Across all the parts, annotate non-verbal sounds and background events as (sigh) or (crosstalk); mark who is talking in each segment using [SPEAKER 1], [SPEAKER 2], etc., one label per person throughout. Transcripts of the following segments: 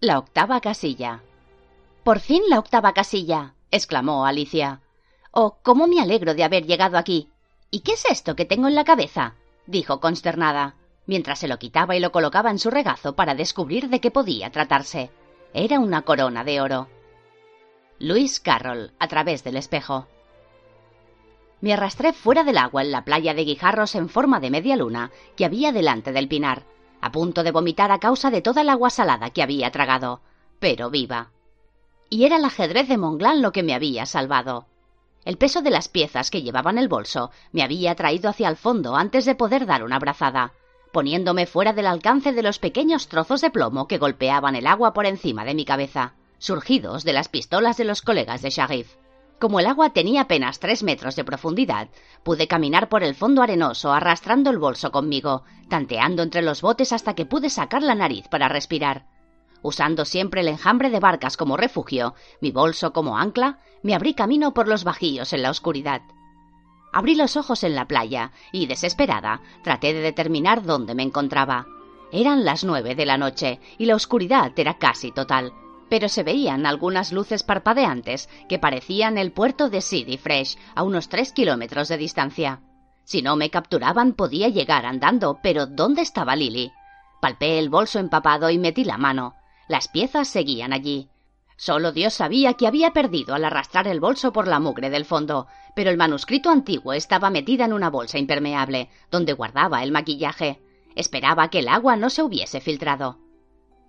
[SPEAKER 1] La octava casilla. Por fin la octava casilla. exclamó Alicia. Oh, cómo me alegro de haber llegado aquí. ¿Y qué es esto que tengo en la cabeza? dijo consternada, mientras se lo quitaba y lo colocaba en su regazo para descubrir de qué podía tratarse. Era una corona de oro. Luis Carroll, a través del espejo. Me arrastré fuera del agua en la playa de guijarros en forma de media luna que había delante del pinar a punto de vomitar a causa de toda el agua salada que había tragado, pero viva. Y era el ajedrez de Monglán lo que me había salvado. El peso de las piezas que llevaba en el bolso me había traído hacia el fondo antes de poder dar una brazada, poniéndome fuera del alcance de los pequeños trozos de plomo que golpeaban el agua por encima de mi cabeza, surgidos de las pistolas de los colegas de Sharif. Como el agua tenía apenas tres metros de profundidad, pude caminar por el fondo arenoso arrastrando el bolso conmigo, tanteando entre los botes hasta que pude sacar la nariz para respirar. Usando siempre el enjambre de barcas como refugio, mi bolso como ancla, me abrí camino por los bajíos en la oscuridad. Abrí los ojos en la playa y, desesperada, traté de determinar dónde me encontraba. Eran las nueve de la noche y la oscuridad era casi total pero se veían algunas luces parpadeantes que parecían el puerto de City Fresh a unos tres kilómetros de distancia. Si no me capturaban podía llegar andando, pero ¿dónde estaba Lily? Palpé el bolso empapado y metí la mano. Las piezas seguían allí. Solo Dios sabía que había perdido al arrastrar el bolso por la mugre del fondo, pero el manuscrito antiguo estaba metida en una bolsa impermeable, donde guardaba el maquillaje. Esperaba que el agua no se hubiese filtrado.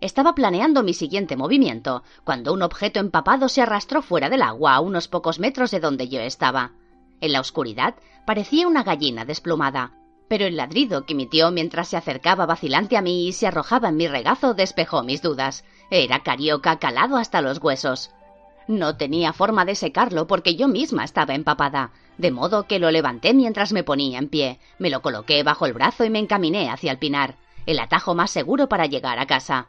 [SPEAKER 1] Estaba planeando mi siguiente movimiento, cuando un objeto empapado se arrastró fuera del agua a unos pocos metros de donde yo estaba. En la oscuridad parecía una gallina desplumada, pero el ladrido que emitió mientras se acercaba vacilante a mí y se arrojaba en mi regazo despejó mis dudas. Era carioca calado hasta los huesos. No tenía forma de secarlo porque yo misma estaba empapada, de modo que lo levanté mientras me ponía en pie, me lo coloqué bajo el brazo y me encaminé hacia el pinar, el atajo más seguro para llegar a casa.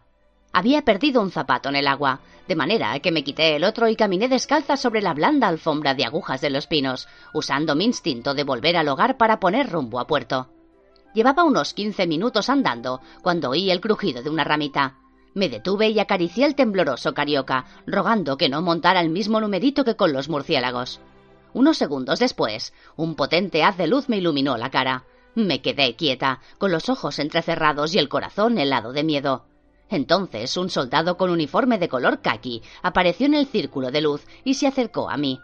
[SPEAKER 1] Había perdido un zapato en el agua, de manera que me quité el otro y caminé descalza sobre la blanda alfombra de agujas de los pinos, usando mi instinto de volver al hogar para poner rumbo a puerto. Llevaba unos quince minutos andando cuando oí el crujido de una ramita. Me detuve y acaricié el tembloroso carioca, rogando que no montara el mismo numerito que con los murciélagos. Unos segundos después, un potente haz de luz me iluminó la cara. Me quedé quieta, con los ojos entrecerrados y el corazón helado de miedo. Entonces un soldado con uniforme de color caqui apareció en el círculo de luz y se acercó a mí.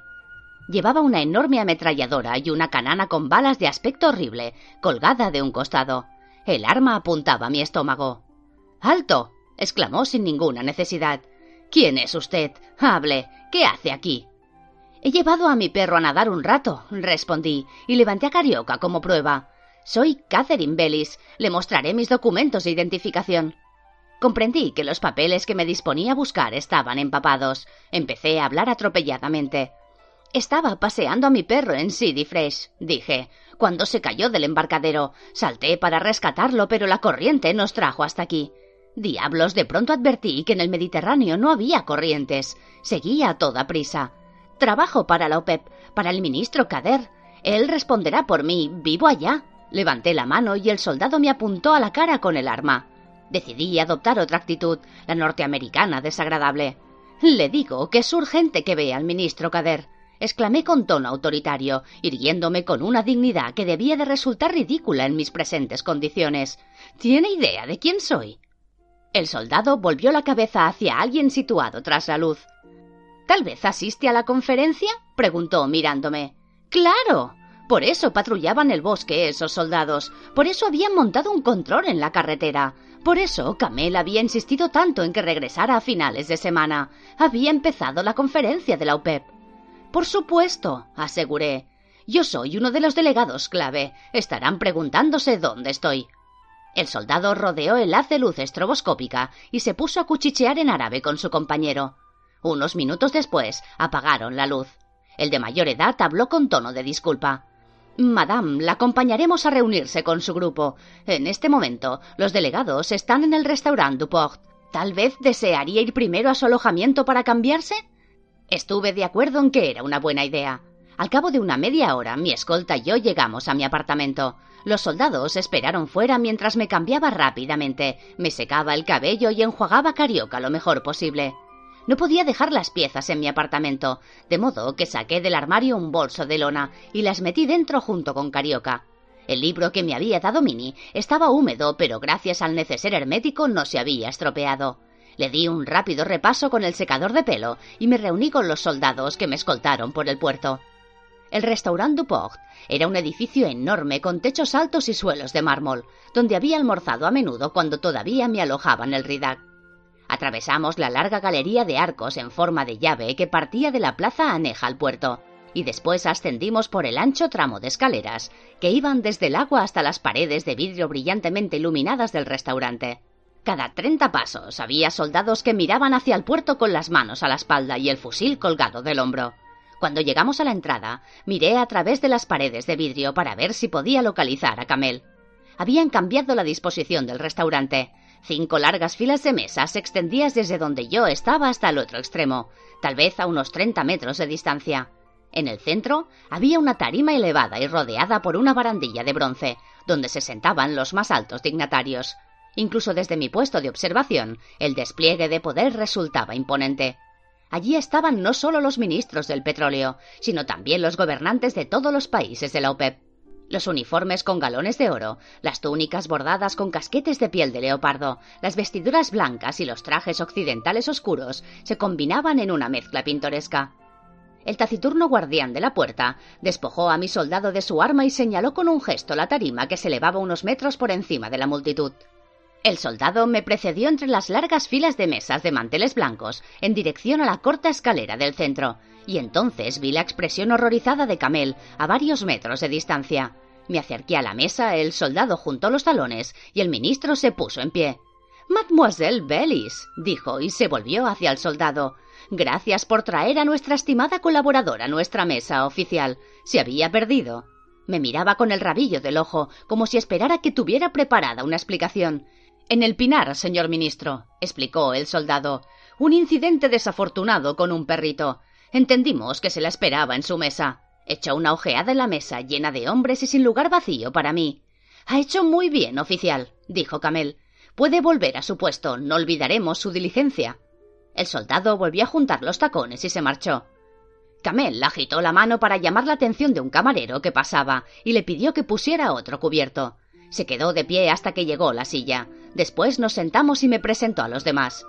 [SPEAKER 1] Llevaba una enorme ametralladora y una canana con balas de aspecto horrible, colgada de un costado. El arma apuntaba a mi estómago. ¡Alto! exclamó sin ninguna necesidad. ¿Quién es usted? Hable. ¿Qué hace aquí? He llevado a mi perro a nadar un rato, respondí, y levanté a Carioca como prueba. Soy Catherine Bellis. Le mostraré mis documentos de identificación. Comprendí que los papeles que me disponía a buscar estaban empapados. Empecé a hablar atropelladamente. Estaba paseando a mi perro en City Fresh, dije, cuando se cayó del embarcadero. Salté para rescatarlo, pero la corriente nos trajo hasta aquí. Diablos, de pronto advertí que en el Mediterráneo no había corrientes. Seguía a toda prisa. Trabajo para la OPEP, para el ministro Kader. Él responderá por mí. Vivo allá. Levanté la mano y el soldado me apuntó a la cara con el arma. Decidí adoptar otra actitud, la norteamericana desagradable. Le digo que es urgente que vea al ministro Cader, exclamé con tono autoritario, irguiéndome con una dignidad que debía de resultar ridícula en mis presentes condiciones. ¿Tiene idea de quién soy? El soldado volvió la cabeza hacia alguien situado tras la luz. ¿Tal vez asiste a la conferencia? preguntó mirándome. Claro. Por eso patrullaban el bosque esos soldados. Por eso habían montado un control en la carretera. Por eso Camel había insistido tanto en que regresara a finales de semana. Había empezado la conferencia de la UPEP. Por supuesto, aseguré. Yo soy uno de los delegados clave. Estarán preguntándose dónde estoy. El soldado rodeó el haz de luz estroboscópica y se puso a cuchichear en árabe con su compañero. Unos minutos después apagaron la luz. El de mayor edad habló con tono de disculpa. Madame, la acompañaremos a reunirse con su grupo. En este momento, los delegados están en el restaurant Duport. Tal vez desearía ir primero a su alojamiento para cambiarse. Estuve de acuerdo en que era una buena idea. Al cabo de una media hora, mi escolta y yo llegamos a mi apartamento. Los soldados esperaron fuera mientras me cambiaba rápidamente, me secaba el cabello y enjuagaba carioca lo mejor posible. No podía dejar las piezas en mi apartamento, de modo que saqué del armario un bolso de lona y las metí dentro junto con carioca. El libro que me había dado Mini estaba húmedo, pero gracias al neceser hermético no se había estropeado. Le di un rápido repaso con el secador de pelo y me reuní con los soldados que me escoltaron por el puerto. El restaurant Duport era un edificio enorme con techos altos y suelos de mármol, donde había almorzado a menudo cuando todavía me alojaba en el Ridac. Atravesamos la larga galería de arcos en forma de llave que partía de la plaza aneja al puerto, y después ascendimos por el ancho tramo de escaleras que iban desde el agua hasta las paredes de vidrio brillantemente iluminadas del restaurante. Cada treinta pasos había soldados que miraban hacia el puerto con las manos a la espalda y el fusil colgado del hombro. Cuando llegamos a la entrada, miré a través de las paredes de vidrio para ver si podía localizar a Camel. Habían cambiado la disposición del restaurante. Cinco largas filas de mesas extendidas desde donde yo estaba hasta el otro extremo, tal vez a unos 30 metros de distancia. En el centro había una tarima elevada y rodeada por una barandilla de bronce, donde se sentaban los más altos dignatarios. Incluso desde mi puesto de observación, el despliegue de poder resultaba imponente. Allí estaban no solo los ministros del petróleo, sino también los gobernantes de todos los países de la OPEP. Los uniformes con galones de oro, las túnicas bordadas con casquetes de piel de leopardo, las vestiduras blancas y los trajes occidentales oscuros se combinaban en una mezcla pintoresca. El taciturno guardián de la puerta despojó a mi soldado de su arma y señaló con un gesto la tarima que se elevaba unos metros por encima de la multitud. El soldado me precedió entre las largas filas de mesas de manteles blancos en dirección a la corta escalera del centro, y entonces vi la expresión horrorizada de Camel a varios metros de distancia. Me acerqué a la mesa, el soldado juntó los talones y el ministro se puso en pie. Mademoiselle Bellis, dijo y se volvió hacia el soldado. Gracias por traer a nuestra estimada colaboradora a nuestra mesa oficial. Se había perdido. Me miraba con el rabillo del ojo, como si esperara que tuviera preparada una explicación, en el Pinar, señor ministro, explicó el soldado. Un incidente desafortunado con un perrito. Entendimos que se la esperaba en su mesa. Echó una ojeada en la mesa llena de hombres y sin lugar vacío para mí. Ha hecho muy bien, oficial, dijo Camel. Puede volver a su puesto, no olvidaremos su diligencia. El soldado volvió a juntar los tacones y se marchó. Camel agitó la mano para llamar la atención de un camarero que pasaba y le pidió que pusiera otro cubierto. Se quedó de pie hasta que llegó la silla. Después nos sentamos y me presentó a los demás.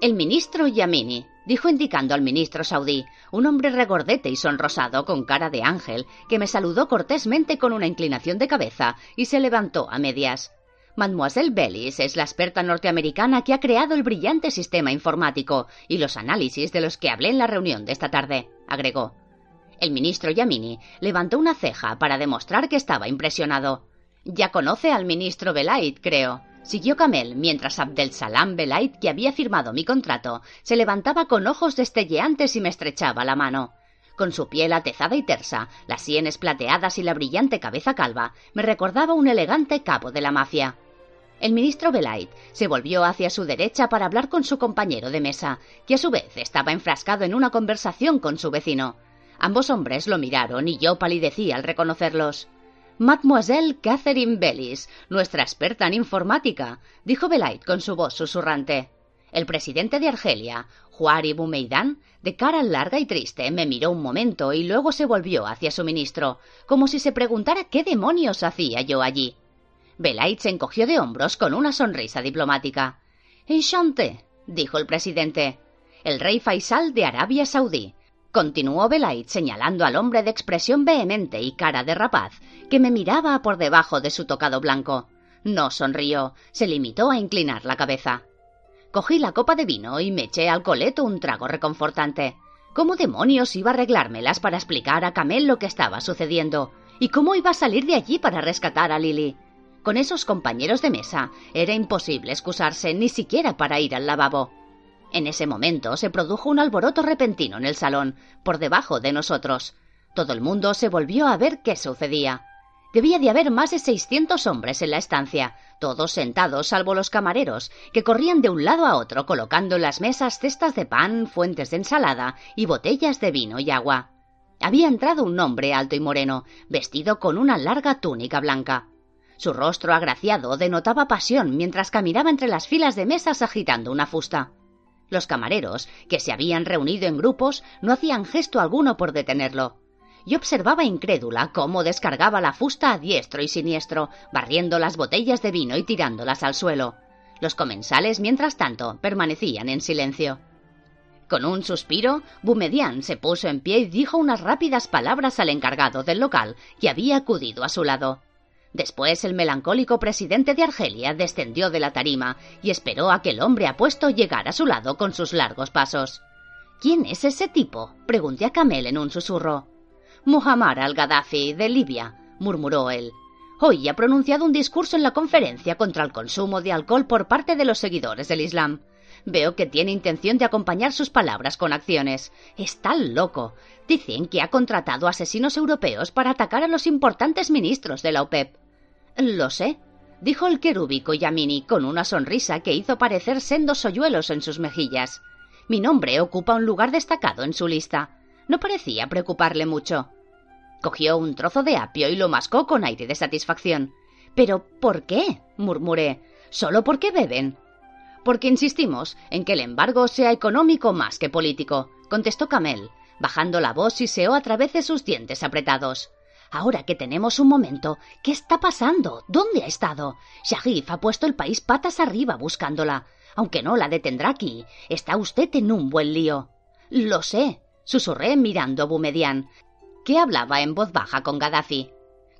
[SPEAKER 1] El ministro Yamini, dijo indicando al ministro saudí, un hombre regordete y sonrosado con cara de ángel, que me saludó cortésmente con una inclinación de cabeza y se levantó a medias. Mademoiselle Bellis es la experta norteamericana que ha creado el brillante sistema informático y los análisis de los que hablé en la reunión de esta tarde, agregó. El ministro Yamini levantó una ceja para demostrar que estaba impresionado. Ya conoce al ministro Belait, creo. Siguió Camel mientras Abdel Salam Belait, que había firmado mi contrato, se levantaba con ojos destelleantes y me estrechaba la mano. Con su piel atezada y tersa, las sienes plateadas y la brillante cabeza calva, me recordaba un elegante capo de la mafia. El ministro Belait se volvió hacia su derecha para hablar con su compañero de mesa, que a su vez estaba enfrascado en una conversación con su vecino. Ambos hombres lo miraron y yo palidecí al reconocerlos. Mademoiselle Catherine Bellis, nuestra experta en informática, dijo Belait con su voz susurrante. El presidente de Argelia, Juari Boumeidan, de cara larga y triste, me miró un momento y luego se volvió hacia su ministro, como si se preguntara qué demonios hacía yo allí. Belait se encogió de hombros con una sonrisa diplomática. Enchanté, dijo el presidente. El rey Faisal de Arabia Saudí, continuó Belait señalando al hombre de expresión vehemente y cara de rapaz, que me miraba por debajo de su tocado blanco. No sonrió, se limitó a inclinar la cabeza. Cogí la copa de vino y me eché al coleto un trago reconfortante. ¿Cómo demonios iba a arreglármelas para explicar a Camel lo que estaba sucediendo? ¿Y cómo iba a salir de allí para rescatar a Lily? Con esos compañeros de mesa era imposible excusarse ni siquiera para ir al lavabo. En ese momento se produjo un alboroto repentino en el salón, por debajo de nosotros. Todo el mundo se volvió a ver qué sucedía. Debía de haber más de seiscientos hombres en la estancia, todos sentados salvo los camareros, que corrían de un lado a otro colocando en las mesas cestas de pan, fuentes de ensalada y botellas de vino y agua. Había entrado un hombre alto y moreno, vestido con una larga túnica blanca. Su rostro agraciado denotaba pasión mientras caminaba entre las filas de mesas agitando una fusta. Los camareros, que se habían reunido en grupos, no hacían gesto alguno por detenerlo y observaba incrédula cómo descargaba la fusta a diestro y siniestro, barriendo las botellas de vino y tirándolas al suelo. Los comensales, mientras tanto, permanecían en silencio. Con un suspiro, Boumedian se puso en pie y dijo unas rápidas palabras al encargado del local, que había acudido a su lado. Después el melancólico presidente de Argelia descendió de la tarima y esperó a que el hombre apuesto llegara a su lado con sus largos pasos. ¿Quién es ese tipo? pregunté a Camel en un susurro. Muhammad al-Gaddafi, de Libia, murmuró él. Hoy ha pronunciado un discurso en la conferencia contra el consumo de alcohol por parte de los seguidores del Islam. Veo que tiene intención de acompañar sus palabras con acciones. Está loco. Dicen que ha contratado asesinos europeos para atacar a los importantes ministros de la OPEP. Lo sé, dijo el querúbico Yamini con una sonrisa que hizo parecer sendos hoyuelos en sus mejillas. Mi nombre ocupa un lugar destacado en su lista. No parecía preocuparle mucho. Cogió un trozo de apio y lo mascó con aire de satisfacción. ¿Pero por qué? murmuré. ¿Solo porque beben? Porque insistimos en que el embargo sea económico más que político, contestó Camel, bajando la voz y seó a través de sus dientes apretados. Ahora que tenemos un momento, ¿qué está pasando? ¿Dónde ha estado? Sharif ha puesto el país patas arriba buscándola. Aunque no la detendrá aquí, está usted en un buen lío. Lo sé, susurré mirando a Boumedian, que hablaba en voz baja con Gaddafi.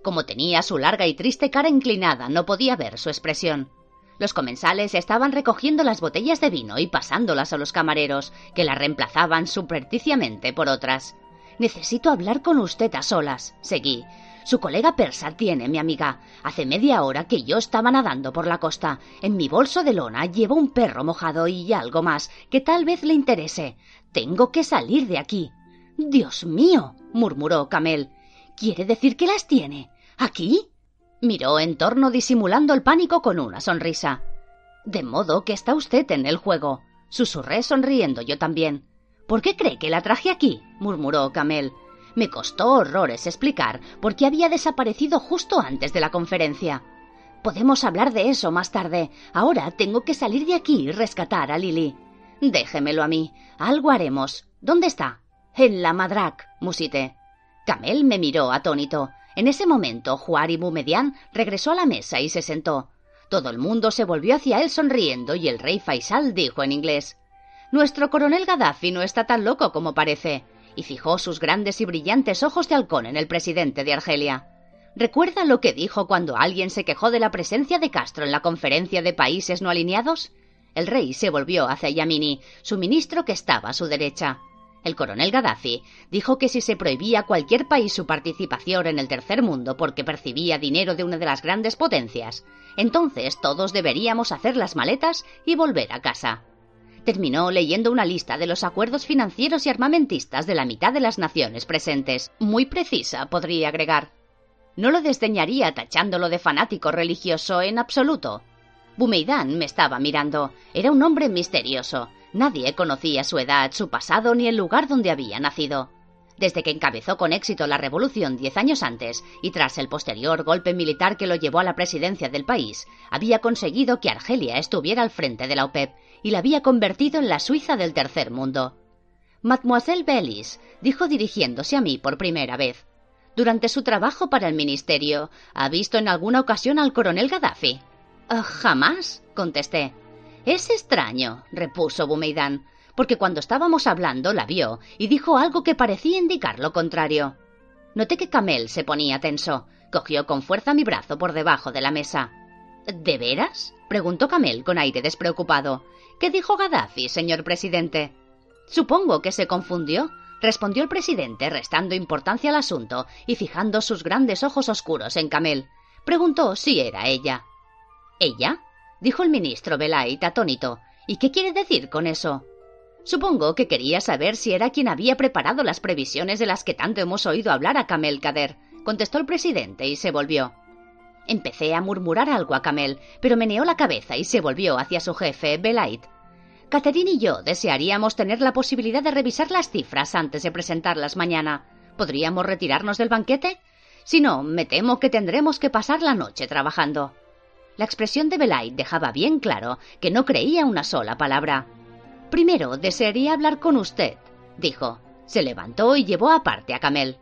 [SPEAKER 1] Como tenía su larga y triste cara inclinada, no podía ver su expresión. Los comensales estaban recogiendo las botellas de vino y pasándolas a los camareros, que las reemplazaban supersticiamente por otras. Necesito hablar con usted a solas, seguí. Su colega persa tiene, mi amiga. Hace media hora que yo estaba nadando por la costa. En mi bolso de lona llevo un perro mojado y algo más que tal vez le interese. Tengo que salir de aquí. Dios mío, murmuró Camel. ¿Quiere decir que las tiene? ¿Aquí? Miró en torno disimulando el pánico con una sonrisa. De modo que está usted en el juego. Susurré sonriendo yo también. ¿Por qué cree que la traje aquí? murmuró Camel. Me costó horrores explicar por qué había desaparecido justo antes de la conferencia. Podemos hablar de eso más tarde. Ahora tengo que salir de aquí y rescatar a Lily. Déjemelo a mí. Algo haremos. ¿Dónde está? En la Madrak, musité. Camel me miró atónito. En ese momento, Juari Mumedian regresó a la mesa y se sentó. Todo el mundo se volvió hacia él sonriendo y el rey Faisal dijo en inglés: Nuestro coronel Gaddafi no está tan loco como parece. Y fijó sus grandes y brillantes ojos de halcón en el presidente de Argelia. ¿Recuerda lo que dijo cuando alguien se quejó de la presencia de Castro en la conferencia de países no alineados? El rey se volvió hacia Yamini, su ministro que estaba a su derecha. El coronel Gaddafi dijo que si se prohibía a cualquier país su participación en el tercer mundo porque percibía dinero de una de las grandes potencias, entonces todos deberíamos hacer las maletas y volver a casa. Terminó leyendo una lista de los acuerdos financieros y armamentistas de la mitad de las naciones presentes, muy precisa, podría agregar. No lo desdeñaría tachándolo de fanático religioso en absoluto. Bumeidan me estaba mirando. Era un hombre misterioso. Nadie conocía su edad, su pasado ni el lugar donde había nacido. Desde que encabezó con éxito la revolución diez años antes y tras el posterior golpe militar que lo llevó a la presidencia del país, había conseguido que Argelia estuviera al frente de la OPEP y la había convertido en la Suiza del tercer mundo. Mademoiselle Bellis, dijo dirigiéndose a mí por primera vez. Durante su trabajo para el ministerio, ¿ha visto en alguna ocasión al coronel Gaddafi? Ah, jamás, contesté. Es extraño, repuso Bumeidan, porque cuando estábamos hablando la vio y dijo algo que parecía indicar lo contrario. Noté que Camel se ponía tenso. Cogió con fuerza mi brazo por debajo de la mesa. ¿De veras? preguntó Camel con aire despreocupado. ¿Qué dijo Gaddafi, señor presidente? Supongo que se confundió, respondió el presidente, restando importancia al asunto y fijando sus grandes ojos oscuros en Camel. Preguntó si era ella. ¿Ella? dijo el ministro Belait atónito. ¿Y qué quiere decir con eso? Supongo que quería saber si era quien había preparado las previsiones de las que tanto hemos oído hablar a Kamel Kader, contestó el presidente y se volvió. Empecé a murmurar algo a Camel, pero meneó la cabeza y se volvió hacia su jefe, Belait. Catherine y yo desearíamos tener la posibilidad de revisar las cifras antes de presentarlas mañana. ¿Podríamos retirarnos del banquete? Si no, me temo que tendremos que pasar la noche trabajando. La expresión de Belait dejaba bien claro que no creía una sola palabra. Primero desearía hablar con usted, dijo. Se levantó y llevó aparte a Camel.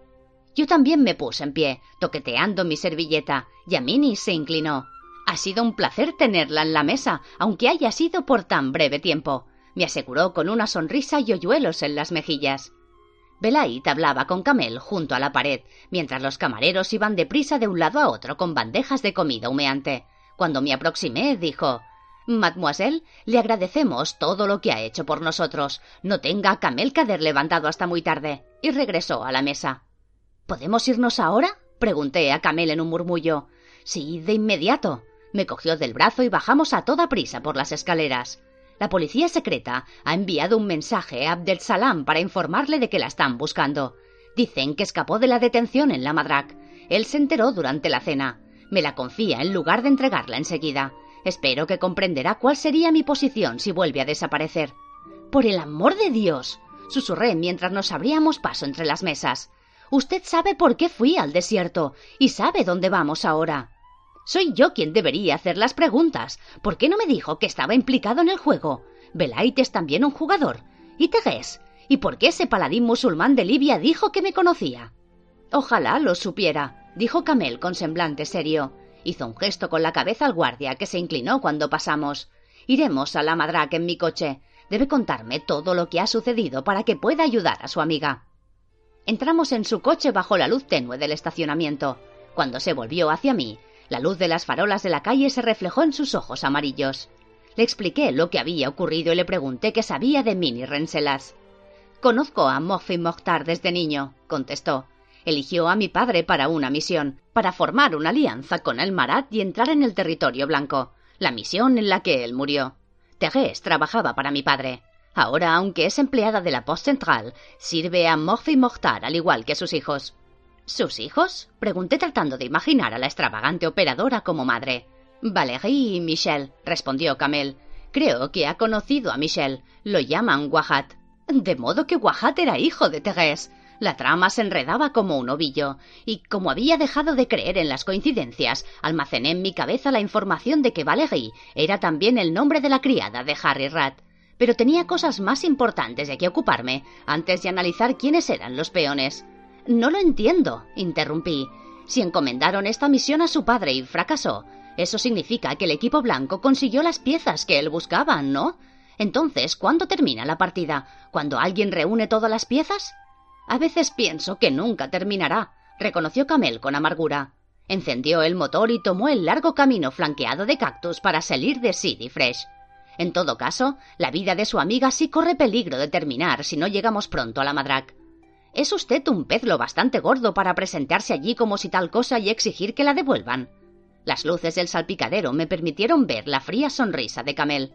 [SPEAKER 1] Yo también me puse en pie, toqueteando mi servilleta, y Amini se inclinó. Ha sido un placer tenerla en la mesa, aunque haya sido por tan breve tiempo, me aseguró con una sonrisa y hoyuelos en las mejillas. Belait hablaba con Camel junto a la pared, mientras los camareros iban deprisa de un lado a otro con bandejas de comida humeante. Cuando me aproximé, dijo Mademoiselle, le agradecemos todo lo que ha hecho por nosotros. No tenga a Camel Cader levantado hasta muy tarde. Y regresó a la mesa. ¿Podemos irnos ahora? pregunté a Camel en un murmullo. Sí, de inmediato. Me cogió del brazo y bajamos a toda prisa por las escaleras. La policía secreta ha enviado un mensaje a Abdel Salam para informarle de que la están buscando. Dicen que escapó de la detención en la Madrak. Él se enteró durante la cena. Me la confía en lugar de entregarla enseguida. Espero que comprenderá cuál sería mi posición si vuelve a desaparecer. Por el amor de Dios. susurré mientras nos abríamos paso entre las mesas. Usted sabe por qué fui al desierto y sabe dónde vamos ahora. Soy yo quien debería hacer las preguntas. ¿Por qué no me dijo que estaba implicado en el juego? Belait es también un jugador. ¿Y Tegués? ¿Y por qué ese paladín musulmán de Libia dijo que me conocía? Ojalá lo supiera, dijo Camel con semblante serio. Hizo un gesto con la cabeza al guardia, que se inclinó cuando pasamos. Iremos a la Madrak en mi coche. Debe contarme todo lo que ha sucedido para que pueda ayudar a su amiga. Entramos en su coche bajo la luz tenue del estacionamiento. Cuando se volvió hacia mí, la luz de las farolas de la calle se reflejó en sus ojos amarillos. Le expliqué lo que había ocurrido y le pregunté qué sabía de Mini Renselas. Conozco a Mofi Mokhtar desde niño, contestó. Eligió a mi padre para una misión, para formar una alianza con el Marat y entrar en el territorio blanco, la misión en la que él murió. Tegués trabajaba para mi padre. Ahora, aunque es empleada de la Post Central, sirve a Morphy Mokhtar al igual que sus hijos. ¿Sus hijos? Pregunté tratando de imaginar a la extravagante operadora como madre. Valérie y Michel, respondió Camel. Creo que ha conocido a Michel. Lo llaman Wahat. De modo que Wahat era hijo de Thérèse. La trama se enredaba como un ovillo, y como había dejado de creer en las coincidencias, almacené en mi cabeza la información de que Valérie era también el nombre de la criada de Harry Rat pero tenía cosas más importantes de que ocuparme antes de analizar quiénes eran los peones. No lo entiendo, interrumpí. Si encomendaron esta misión a su padre y fracasó, eso significa que el equipo blanco consiguió las piezas que él buscaba, ¿no? Entonces, ¿cuándo termina la partida? ¿Cuando alguien reúne todas las piezas? A veces pienso que nunca terminará, reconoció Camel con amargura. Encendió el motor y tomó el largo camino flanqueado de cactus para salir de City Fresh. En todo caso, la vida de su amiga sí corre peligro de terminar si no llegamos pronto a la Madrak. Es usted un pez lo bastante gordo para presentarse allí como si tal cosa y exigir que la devuelvan. Las luces del salpicadero me permitieron ver la fría sonrisa de Camel.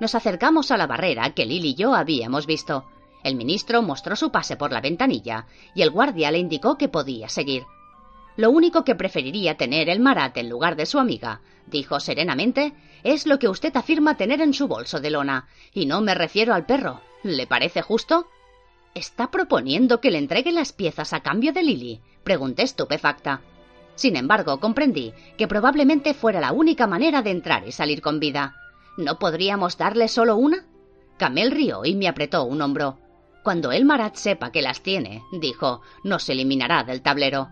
[SPEAKER 1] Nos acercamos a la barrera que Lily y yo habíamos visto. El ministro mostró su pase por la ventanilla y el guardia le indicó que podía seguir. Lo único que preferiría tener el Marat en lugar de su amiga, dijo serenamente, es lo que usted afirma tener en su bolso de lona, y no me refiero al perro. ¿Le parece justo? ¿Está proponiendo que le entregue las piezas a cambio de Lily? pregunté estupefacta. Sin embargo, comprendí que probablemente fuera la única manera de entrar y salir con vida. ¿No podríamos darle solo una? Camel rió y me apretó un hombro. Cuando el Marat sepa que las tiene, dijo, no se eliminará del tablero.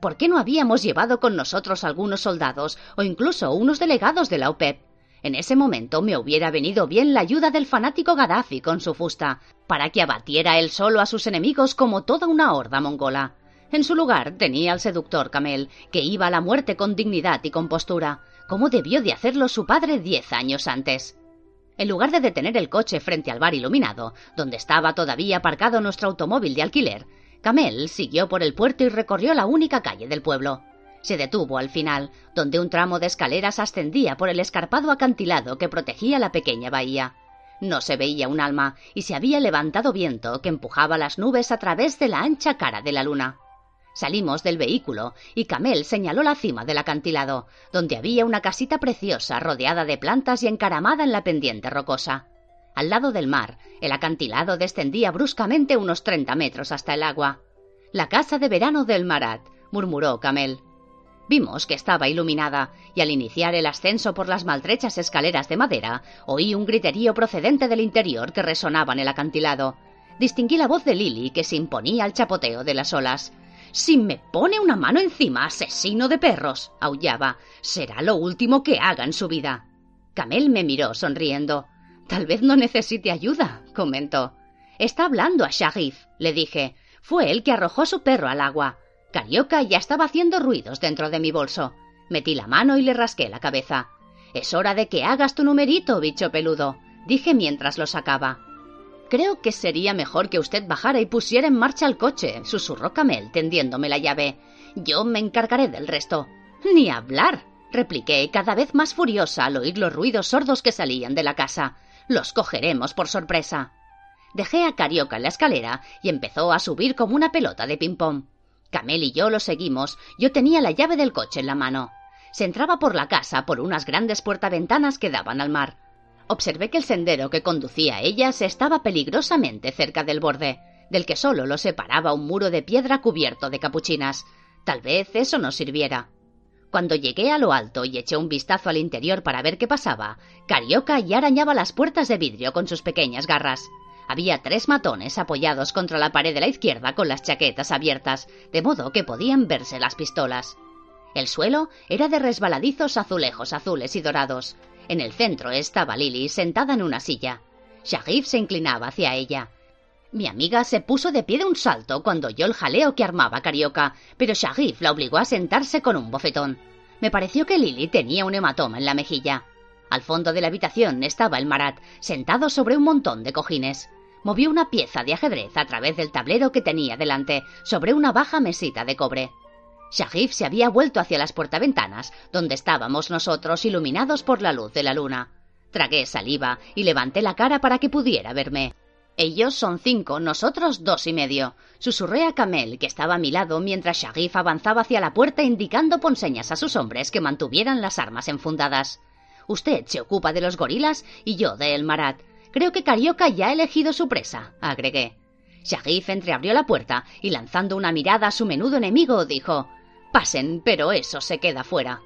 [SPEAKER 1] ¿Por qué no habíamos llevado con nosotros algunos soldados o incluso unos delegados de la OPEP? En ese momento me hubiera venido bien la ayuda del fanático Gaddafi con su fusta, para que abatiera él solo a sus enemigos como toda una horda mongola. En su lugar tenía al seductor Camel, que iba a la muerte con dignidad y compostura, como debió de hacerlo su padre diez años antes. En lugar de detener el coche frente al bar iluminado, donde estaba todavía aparcado nuestro automóvil de alquiler, Camel siguió por el puerto y recorrió la única calle del pueblo. Se detuvo al final, donde un tramo de escaleras ascendía por el escarpado acantilado que protegía la pequeña bahía. No se veía un alma, y se había levantado viento que empujaba las nubes a través de la ancha cara de la luna. Salimos del vehículo y Camel señaló la cima del acantilado, donde había una casita preciosa rodeada de plantas y encaramada en la pendiente rocosa. Al lado del mar, el acantilado descendía bruscamente unos treinta metros hasta el agua. La casa de verano del Marat, murmuró Camel. Vimos que estaba iluminada, y al iniciar el ascenso por las maltrechas escaleras de madera, oí un griterío procedente del interior que resonaba en el acantilado. Distinguí la voz de Lily que se imponía al chapoteo de las olas. Si me pone una mano encima, asesino de perros, aullaba, será lo último que haga en su vida. Camel me miró sonriendo. Tal vez no necesite ayuda, comentó. Está hablando a Sharif, le dije. Fue él que arrojó su perro al agua. Carioca ya estaba haciendo ruidos dentro de mi bolso. Metí la mano y le rasqué la cabeza. Es hora de que hagas tu numerito, bicho peludo, dije mientras lo sacaba. Creo que sería mejor que usted bajara y pusiera en marcha el coche, susurró Camel, tendiéndome la llave. Yo me encargaré del resto. Ni hablar, repliqué, cada vez más furiosa al oír los ruidos sordos que salían de la casa. Los cogeremos por sorpresa. Dejé a Carioca en la escalera y empezó a subir como una pelota de ping-pong. Camel y yo lo seguimos. Yo tenía la llave del coche en la mano. Se entraba por la casa por unas grandes puertaventanas que daban al mar. Observé que el sendero que conducía a ellas estaba peligrosamente cerca del borde, del que solo lo separaba un muro de piedra cubierto de capuchinas. Tal vez eso nos sirviera. Cuando llegué a lo alto y eché un vistazo al interior para ver qué pasaba, Carioca ya arañaba las puertas de vidrio con sus pequeñas garras. Había tres matones apoyados contra la pared de la izquierda con las chaquetas abiertas, de modo que podían verse las pistolas. El suelo era de resbaladizos azulejos azules y dorados. En el centro estaba Lily sentada en una silla. Sharif se inclinaba hacia ella. Mi amiga se puso de pie de un salto cuando oyó el jaleo que armaba Carioca, pero Sharif la obligó a sentarse con un bofetón. Me pareció que Lily tenía un hematoma en la mejilla. Al fondo de la habitación estaba el Marat, sentado sobre un montón de cojines movió una pieza de ajedrez a través del tablero que tenía delante, sobre una baja mesita de cobre. Shahif se había vuelto hacia las puertaventanas, donde estábamos nosotros iluminados por la luz de la luna. Tragué saliva y levanté la cara para que pudiera verme. Ellos son cinco, nosotros dos y medio. Susurré a Camel, que estaba a mi lado, mientras Sharif avanzaba hacia la puerta indicando con señas a sus hombres que mantuvieran las armas enfundadas. Usted se ocupa de los gorilas y yo de El Marat. Creo que Carioca ya ha elegido su presa, agregué. Sharif entreabrió la puerta y lanzando una mirada a su menudo enemigo dijo Pasen, pero eso se queda fuera.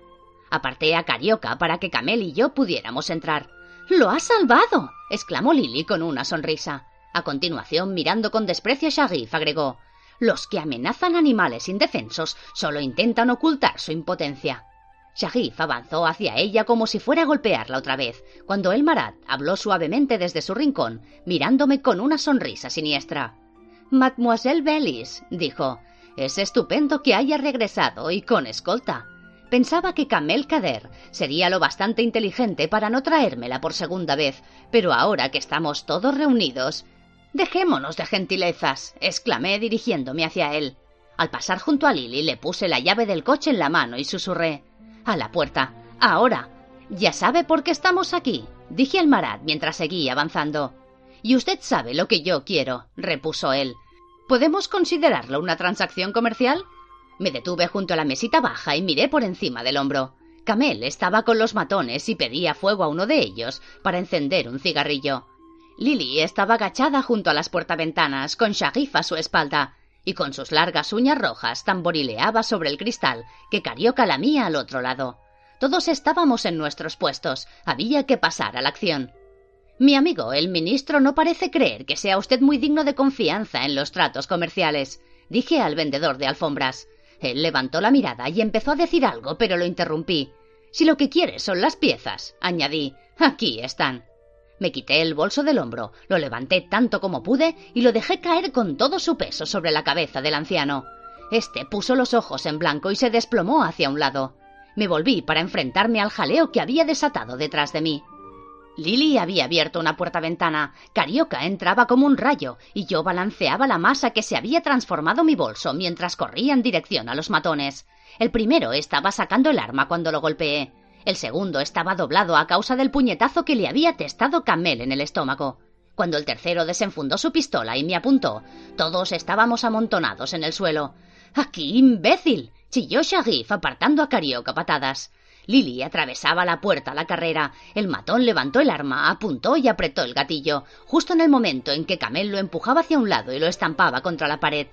[SPEAKER 1] Aparté a Carioca para que Camel y yo pudiéramos entrar. ¡Lo ha salvado! exclamó Lily con una sonrisa. A continuación, mirando con desprecio a Sharif, agregó Los que amenazan animales indefensos solo intentan ocultar su impotencia. Sharif avanzó hacia ella como si fuera a golpearla otra vez, cuando el Marat habló suavemente desde su rincón, mirándome con una sonrisa siniestra. Mademoiselle Bellis, dijo, es estupendo que haya regresado y con escolta. Pensaba que Kamel Kader sería lo bastante inteligente para no traérmela por segunda vez, pero ahora que estamos todos reunidos. Dejémonos de gentilezas, exclamé dirigiéndome hacia él. Al pasar junto a Lily le puse la llave del coche en la mano y susurré a la puerta. Ahora. Ya sabe por qué estamos aquí, dije al Marat mientras seguía avanzando. Y usted sabe lo que yo quiero, repuso él. ¿Podemos considerarlo una transacción comercial? Me detuve junto a la mesita baja y miré por encima del hombro. Camel estaba con los matones y pedía fuego a uno de ellos para encender un cigarrillo. Lily estaba agachada junto a las puertaventanas, con Sharif a su espalda, y con sus largas uñas rojas tamborileaba sobre el cristal que Carioca lamía al otro lado. Todos estábamos en nuestros puestos. Había que pasar a la acción. Mi amigo, el ministro, no parece creer que sea usted muy digno de confianza en los tratos comerciales, dije al vendedor de alfombras. Él levantó la mirada y empezó a decir algo, pero lo interrumpí. Si lo que quiere son las piezas, añadí, aquí están. Me quité el bolso del hombro, lo levanté tanto como pude y lo dejé caer con todo su peso sobre la cabeza del anciano. Este puso los ojos en blanco y se desplomó hacia un lado. Me volví para enfrentarme al jaleo que había desatado detrás de mí. Lily había abierto una puerta-ventana, Carioca entraba como un rayo, y yo balanceaba la masa que se había transformado mi bolso mientras corría en dirección a los matones. El primero estaba sacando el arma cuando lo golpeé. El segundo estaba doblado a causa del puñetazo que le había testado Camel en el estómago. Cuando el tercero desenfundó su pistola y me apuntó, todos estábamos amontonados en el suelo. ¡Aquí, imbécil! chilló Sharif apartando a Carioca patadas. Lily atravesaba la puerta a la carrera. El matón levantó el arma, apuntó y apretó el gatillo, justo en el momento en que Camel lo empujaba hacia un lado y lo estampaba contra la pared.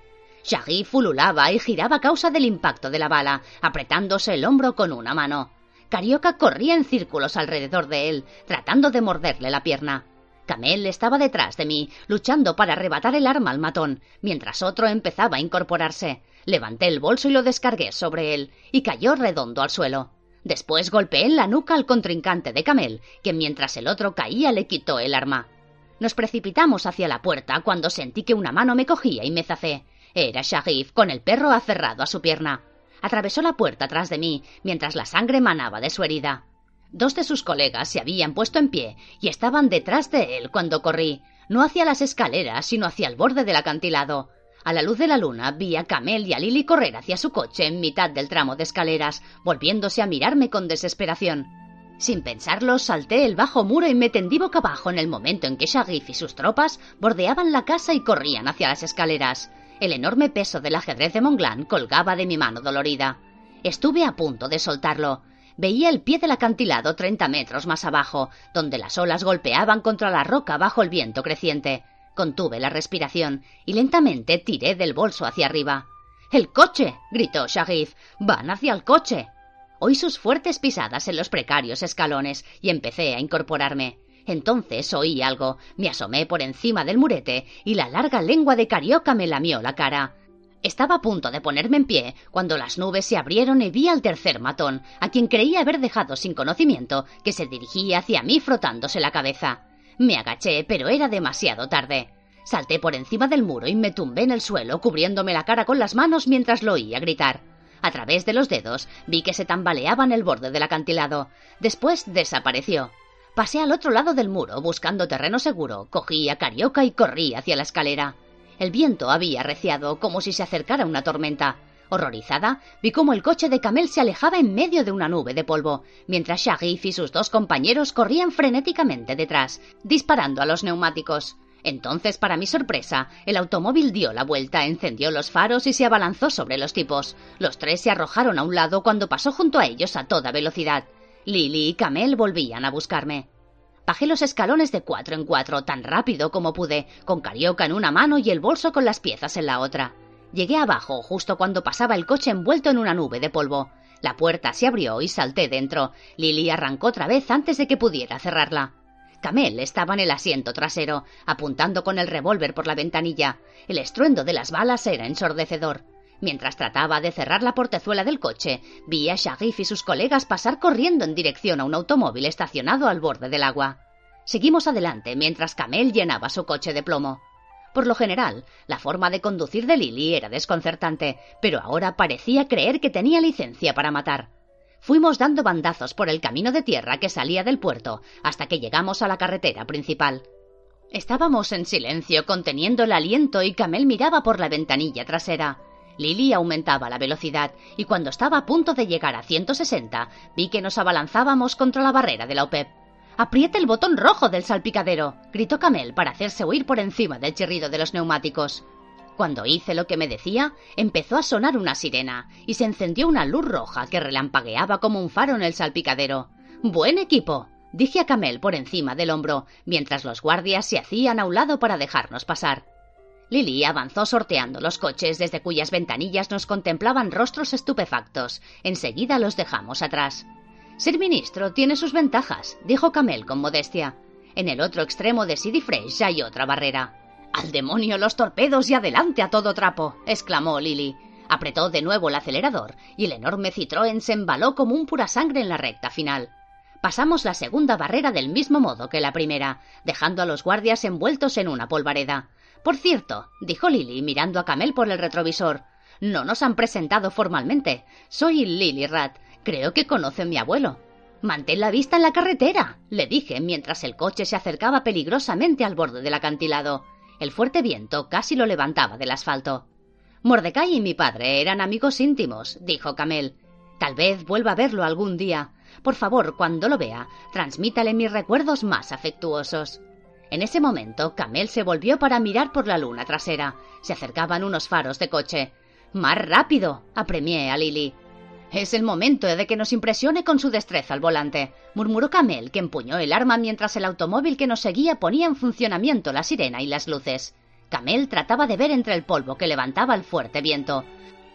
[SPEAKER 1] Shaggy fululaba y giraba a causa del impacto de la bala, apretándose el hombro con una mano. Carioca corría en círculos alrededor de él, tratando de morderle la pierna. Camel estaba detrás de mí, luchando para arrebatar el arma al matón, mientras otro empezaba a incorporarse. Levanté el bolso y lo descargué sobre él, y cayó redondo al suelo. Después golpeé en la nuca al contrincante de Camel, que mientras el otro caía le quitó el arma. Nos precipitamos hacia la puerta cuando sentí que una mano me cogía y me zacé. Era Sharif con el perro aferrado a su pierna. Atravesó la puerta tras de mí mientras la sangre manaba de su herida. Dos de sus colegas se habían puesto en pie y estaban detrás de él cuando corrí, no hacia las escaleras, sino hacia el borde del acantilado. A la luz de la luna vi a Camel y a Lily correr hacia su coche en mitad del tramo de escaleras, volviéndose a mirarme con desesperación. Sin pensarlo, salté el bajo muro y me tendí boca abajo en el momento en que Sharif y sus tropas bordeaban la casa y corrían hacia las escaleras. El enorme peso del ajedrez de Monglan colgaba de mi mano dolorida. Estuve a punto de soltarlo. Veía el pie del acantilado treinta metros más abajo, donde las olas golpeaban contra la roca bajo el viento creciente. Contuve la respiración y lentamente tiré del bolso hacia arriba. ¡El coche! gritó Sharif. ¡Van hacia el coche! Oí sus fuertes pisadas en los precarios escalones y empecé a incorporarme. Entonces oí algo, me asomé por encima del murete y la larga lengua de Carioca me lamió la cara. Estaba a punto de ponerme en pie cuando las nubes se abrieron y vi al tercer matón, a quien creía haber dejado sin conocimiento, que se dirigía hacia mí frotándose la cabeza. Me agaché, pero era demasiado tarde. Salté por encima del muro y me tumbé en el suelo, cubriéndome la cara con las manos mientras lo oía gritar. A través de los dedos vi que se tambaleaba en el borde del acantilado. Después desapareció. Pasé al otro lado del muro, buscando terreno seguro, cogí a Carioca y corrí hacia la escalera. El viento había arreciado, como si se acercara una tormenta. Horrorizada, vi cómo el coche de Camel se alejaba en medio de una nube de polvo, mientras Sharif y sus dos compañeros corrían frenéticamente detrás, disparando a los neumáticos. Entonces, para mi sorpresa, el automóvil dio la vuelta, encendió los faros y se abalanzó sobre los tipos. Los tres se arrojaron a un lado cuando pasó junto a ellos a toda velocidad. Lily y Camel volvían a buscarme. Bajé los escalones de cuatro en cuatro tan rápido como pude, con Carioca en una mano y el bolso con las piezas en la otra. Llegué abajo justo cuando pasaba el coche envuelto en una nube de polvo. La puerta se abrió y salté dentro. Lily arrancó otra vez antes de que pudiera cerrarla. Camel estaba en el asiento trasero, apuntando con el revólver por la ventanilla. El estruendo de las balas era ensordecedor. Mientras trataba de cerrar la portezuela del coche, vi a Sharif y sus colegas pasar corriendo en dirección a un automóvil estacionado al borde del agua. Seguimos adelante mientras Camel llenaba su coche de plomo. Por lo general, la forma de conducir de Lily era desconcertante, pero ahora parecía creer que tenía licencia para matar. Fuimos dando bandazos por el camino de tierra que salía del puerto hasta que llegamos a la carretera principal. Estábamos en silencio, conteniendo el aliento, y Camel miraba por la ventanilla trasera. Lily aumentaba la velocidad, y cuando estaba a punto de llegar a 160, vi que nos abalanzábamos contra la barrera de la OPEP. Apriete el botón rojo del salpicadero, gritó Camel para hacerse huir por encima del chirrido de los neumáticos. Cuando hice lo que me decía, empezó a sonar una sirena y se encendió una luz roja que relampagueaba como un faro en el salpicadero. Buen equipo, dije a Camel por encima del hombro, mientras los guardias se hacían a un lado para dejarnos pasar. Lily avanzó sorteando los coches desde cuyas ventanillas nos contemplaban rostros estupefactos. Enseguida los dejamos atrás. Ser ministro tiene sus ventajas, dijo Camel con modestia. En el otro extremo de Sidney Fresh hay otra barrera. Al demonio los torpedos y adelante a todo trapo, exclamó Lily. Apretó de nuevo el acelerador y el enorme Citroën se embaló como un pura sangre en la recta final. Pasamos la segunda barrera del mismo modo que la primera, dejando a los guardias envueltos en una polvareda. Por cierto, dijo Lily mirando a Camel por el retrovisor, no nos han presentado formalmente. Soy Lily Rat, Creo que conoce a mi abuelo. Mantén la vista en la carretera, le dije mientras el coche se acercaba peligrosamente al borde del acantilado. El fuerte viento casi lo levantaba del asfalto. Mordecai y mi padre eran amigos íntimos, dijo Camel. Tal vez vuelva a verlo algún día. Por favor, cuando lo vea, transmítale mis recuerdos más afectuosos. En ese momento, Camel se volvió para mirar por la luna trasera. Se acercaban unos faros de coche. ¡Más rápido! apremié a Lily. Es el momento de que nos impresione con su destreza al volante, murmuró Camel, que empuñó el arma mientras el automóvil que nos seguía ponía en funcionamiento la sirena y las luces. Camel trataba de ver entre el polvo que levantaba el fuerte viento.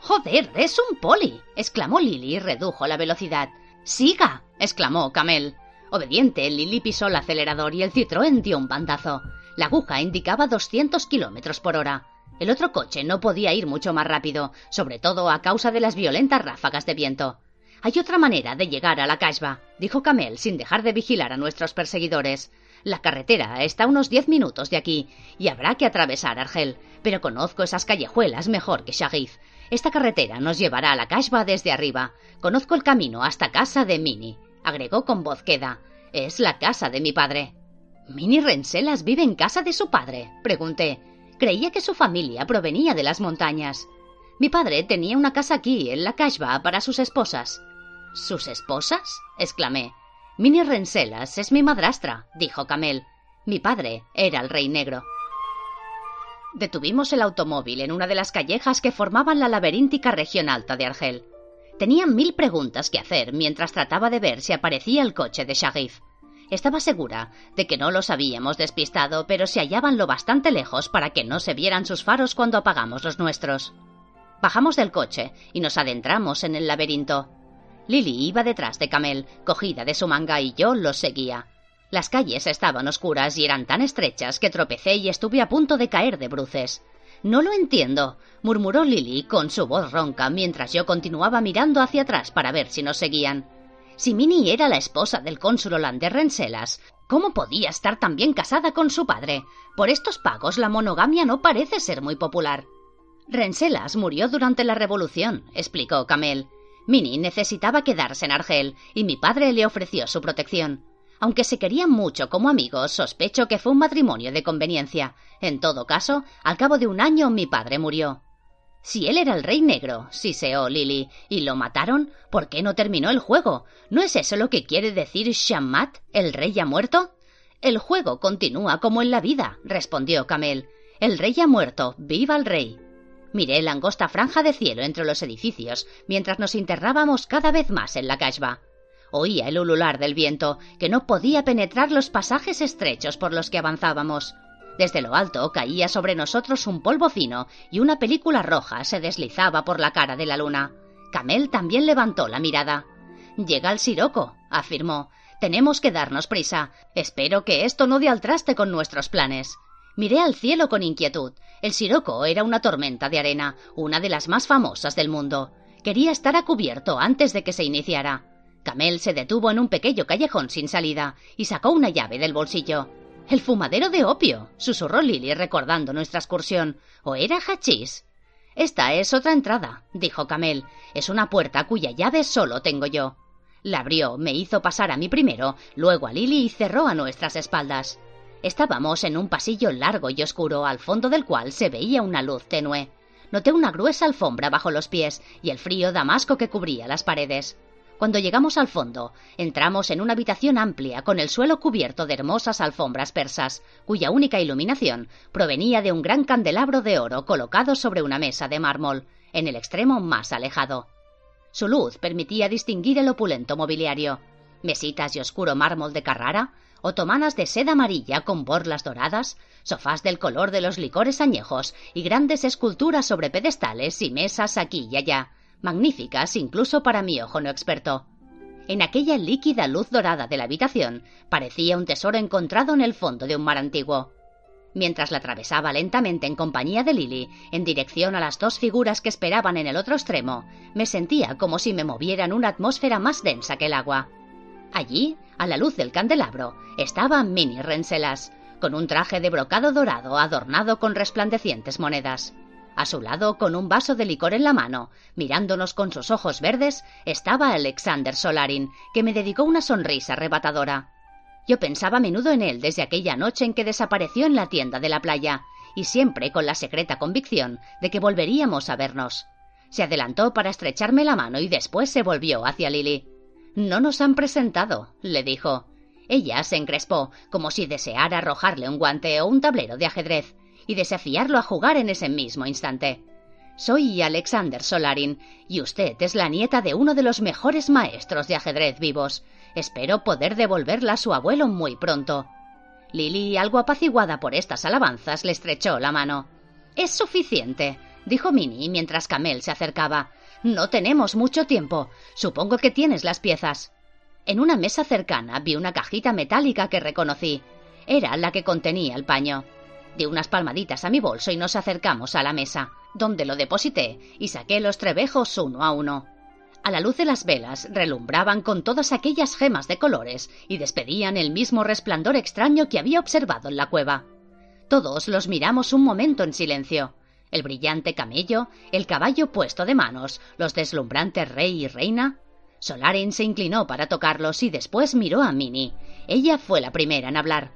[SPEAKER 1] ¡Joder, es un poli! exclamó Lily y redujo la velocidad. ¡Siga! exclamó Camel. Obediente, Lily pisó el acelerador y el Citroën dio un bandazo. La aguja indicaba 200 kilómetros por hora. El otro coche no podía ir mucho más rápido, sobre todo a causa de las violentas ráfagas de viento. Hay otra manera de llegar a la Casbah, dijo Camel sin dejar de vigilar a nuestros perseguidores. La carretera está a unos diez minutos de aquí y habrá que atravesar Argel, pero conozco esas callejuelas mejor que Sharif. Esta carretera nos llevará a la Kashba desde arriba. Conozco el camino hasta casa de Mini, agregó con voz queda. Es la casa de mi padre. ¿Mini Renselas vive en casa de su padre? pregunté. Creía que su familia provenía de las montañas. Mi padre tenía una casa aquí, en la Kashba, para sus esposas. ¿Sus esposas? exclamé. Mini Renselas es mi madrastra, dijo Camel. Mi padre era el rey negro. Detuvimos el automóvil en una de las callejas que formaban la laberíntica región alta de Argel. Tenía mil preguntas que hacer mientras trataba de ver si aparecía el coche de Sharif. Estaba segura de que no los habíamos despistado, pero se hallaban lo bastante lejos para que no se vieran sus faros cuando apagamos los nuestros. Bajamos del coche y nos adentramos en el laberinto. Lily iba detrás de Camel, cogida de su manga, y yo los seguía. Las calles estaban oscuras y eran tan estrechas que tropecé y estuve a punto de caer de bruces. No lo entiendo, murmuró Lily con su voz ronca mientras yo continuaba mirando hacia atrás para ver si nos seguían. Si Minnie era la esposa del cónsul holandés Renselas, ¿cómo podía estar tan bien casada con su padre? Por estos pagos la monogamia no parece ser muy popular. Renselas murió durante la revolución, explicó Camel. Minnie necesitaba quedarse en Argel y mi padre le ofreció su protección. Aunque se querían mucho como amigos, sospecho que fue un matrimonio de conveniencia. En todo caso, al cabo de un año mi padre murió. Si él era el rey negro, siseó Lily, y lo mataron, ¿por qué no terminó el juego? ¿No es eso lo que quiere decir Shammat, el rey ya muerto? El juego continúa como en la vida, respondió Camel. El rey ha muerto, viva el rey. Miré la angosta franja de cielo entre los edificios mientras nos internábamos cada vez más en la Kashba. Oía el ulular del viento, que no podía penetrar los pasajes estrechos por los que avanzábamos. Desde lo alto caía sobre nosotros un polvo fino y una película roja se deslizaba por la cara de la luna. Camel también levantó la mirada. Llega el siroco, afirmó. Tenemos que darnos prisa. Espero que esto no dé al traste con nuestros planes. Miré al cielo con inquietud. El Siroco era una tormenta de arena, una de las más famosas del mundo. Quería estar a cubierto antes de que se iniciara. Camel se detuvo en un pequeño callejón sin salida y sacó una llave del bolsillo. El fumadero de opio, susurró Lily recordando nuestra excursión. ¿O era hachís? Esta es otra entrada, dijo Camel. Es una puerta cuya llave solo tengo yo. La abrió, me hizo pasar a mí primero, luego a Lily y cerró a nuestras espaldas. Estábamos en un pasillo largo y oscuro, al fondo del cual se veía una luz tenue. Noté una gruesa alfombra bajo los pies y el frío damasco que cubría las paredes. Cuando llegamos al fondo, entramos en una habitación amplia con el suelo cubierto de hermosas alfombras persas, cuya única iluminación provenía de un gran candelabro de oro colocado sobre una mesa de mármol, en el extremo más alejado. Su luz permitía distinguir el opulento mobiliario. Mesitas de oscuro mármol de Carrara, otomanas de seda amarilla con borlas doradas, sofás del color de los licores añejos y grandes esculturas sobre pedestales y mesas aquí y allá, magníficas incluso para mi ojo no experto. En aquella líquida luz dorada de la habitación parecía un tesoro encontrado en el fondo de un mar antiguo. Mientras la atravesaba lentamente en compañía de Lily, en dirección a las dos figuras que esperaban en el otro extremo, me sentía como si me moviera en una atmósfera más densa que el agua. Allí, a la luz del candelabro, estaba Minnie Renselas, con un traje de brocado dorado adornado con resplandecientes monedas. A su lado, con un vaso de licor en la mano, mirándonos con sus ojos verdes, estaba Alexander Solarin, que me dedicó una sonrisa arrebatadora. Yo pensaba a menudo en él desde aquella noche en que desapareció en la tienda de la playa, y siempre con la secreta convicción de que volveríamos a vernos. Se adelantó para estrecharme la mano y después se volvió hacia Lily. No nos han presentado, le dijo. Ella se encrespó, como si deseara arrojarle un guante o un tablero de ajedrez, y desafiarlo a jugar en ese mismo instante. Soy Alexander Solarin, y usted es la nieta de uno de los mejores maestros de ajedrez vivos. Espero poder devolverla a su abuelo muy pronto. Lily, algo apaciguada por estas alabanzas, le estrechó la mano. Es suficiente, dijo Minnie mientras Camel se acercaba. No tenemos mucho tiempo. Supongo que tienes las piezas. En una mesa cercana vi una cajita metálica que reconocí. Era la que contenía el paño. Di unas palmaditas a mi bolso y nos acercamos a la mesa, donde lo deposité y saqué los trebejos uno a uno. A la luz de las velas relumbraban con todas aquellas gemas de colores y despedían el mismo resplandor extraño que había observado en la cueva. Todos los miramos un momento en silencio. El brillante camello, el caballo puesto de manos, los deslumbrantes rey y reina. Solarin se inclinó para tocarlos y después miró a Minnie. Ella fue la primera en hablar.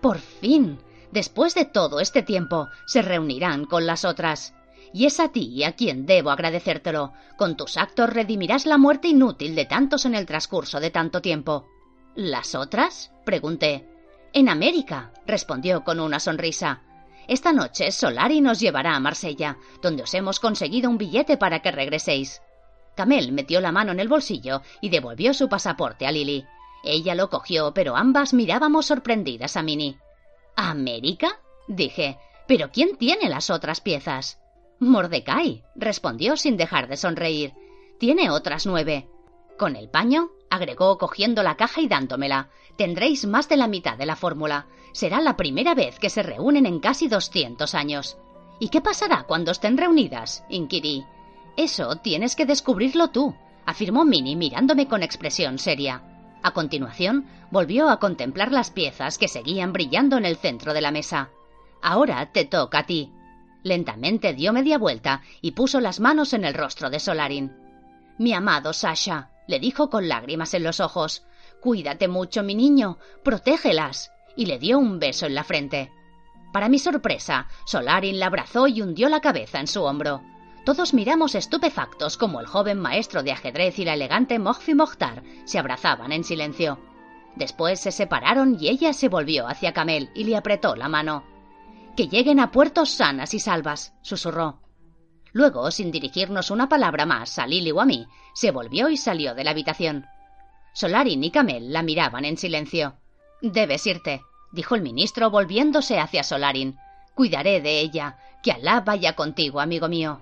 [SPEAKER 1] Por fin. Después de todo este tiempo, se reunirán con las otras. Y es a ti a quien debo agradecértelo. Con tus actos redimirás la muerte inútil de tantos en el transcurso de tanto tiempo. ¿Las otras? pregunté. En América, respondió con una sonrisa. Esta noche Solari nos llevará a Marsella, donde os hemos conseguido un billete para que regreséis. Camel metió la mano en el bolsillo y devolvió su pasaporte a Lily. Ella lo cogió, pero ambas mirábamos sorprendidas a Minnie. ¿América? dije. ¿Pero quién tiene las otras piezas? Mordecai, respondió sin dejar de sonreír. Tiene otras nueve. Con el paño, agregó cogiendo la caja y dándomela. Tendréis más de la mitad de la fórmula. Será la primera vez que se reúnen en casi doscientos años. ¿Y qué pasará cuando estén reunidas? inquirí. Eso tienes que descubrirlo tú, afirmó Minnie mirándome con expresión seria. A continuación, volvió a contemplar las piezas que seguían brillando en el centro de la mesa. Ahora te toca a ti. Lentamente dio media vuelta y puso las manos en el rostro de Solarin. Mi amado Sasha, le dijo con lágrimas en los ojos, cuídate mucho, mi niño, protégelas. y le dio un beso en la frente. Para mi sorpresa, Solarin la abrazó y hundió la cabeza en su hombro. Todos miramos estupefactos como el joven maestro de ajedrez y la elegante Mohfi Mohtar se abrazaban en silencio. Después se separaron y ella se volvió hacia Camel y le apretó la mano. Que lleguen a puertos sanas y salvas, susurró. Luego, sin dirigirnos una palabra más a Lily o a mí, se volvió y salió de la habitación. Solarin y Camel la miraban en silencio. Debes irte, dijo el ministro volviéndose hacia Solarin. Cuidaré de ella. Que Alá vaya contigo, amigo mío.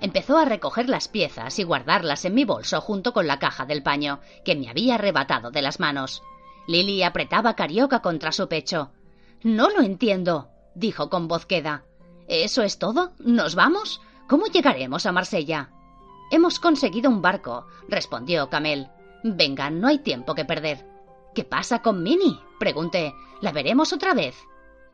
[SPEAKER 1] Empezó a recoger las piezas y guardarlas en mi bolso junto con la caja del paño, que me había arrebatado de las manos. Lily apretaba Carioca contra su pecho. No lo entiendo, dijo con voz queda. ¿Eso es todo? ¿Nos vamos? ¿Cómo llegaremos a Marsella? Hemos conseguido un barco, respondió Camel. Venga, no hay tiempo que perder. ¿Qué pasa con Minnie? pregunté. ¿La veremos otra vez?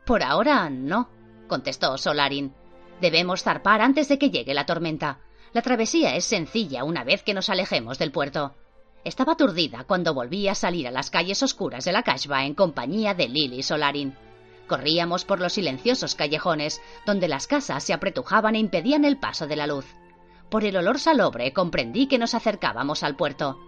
[SPEAKER 1] Por ahora no, contestó Solarin. Debemos zarpar antes de que llegue la tormenta. La travesía es sencilla una vez que nos alejemos del puerto. Estaba aturdida cuando volví a salir a las calles oscuras de la Kashba en compañía de Lily Solarin. Corríamos por los silenciosos callejones, donde las casas se apretujaban e impedían el paso de la luz. Por el olor salobre comprendí que nos acercábamos al puerto.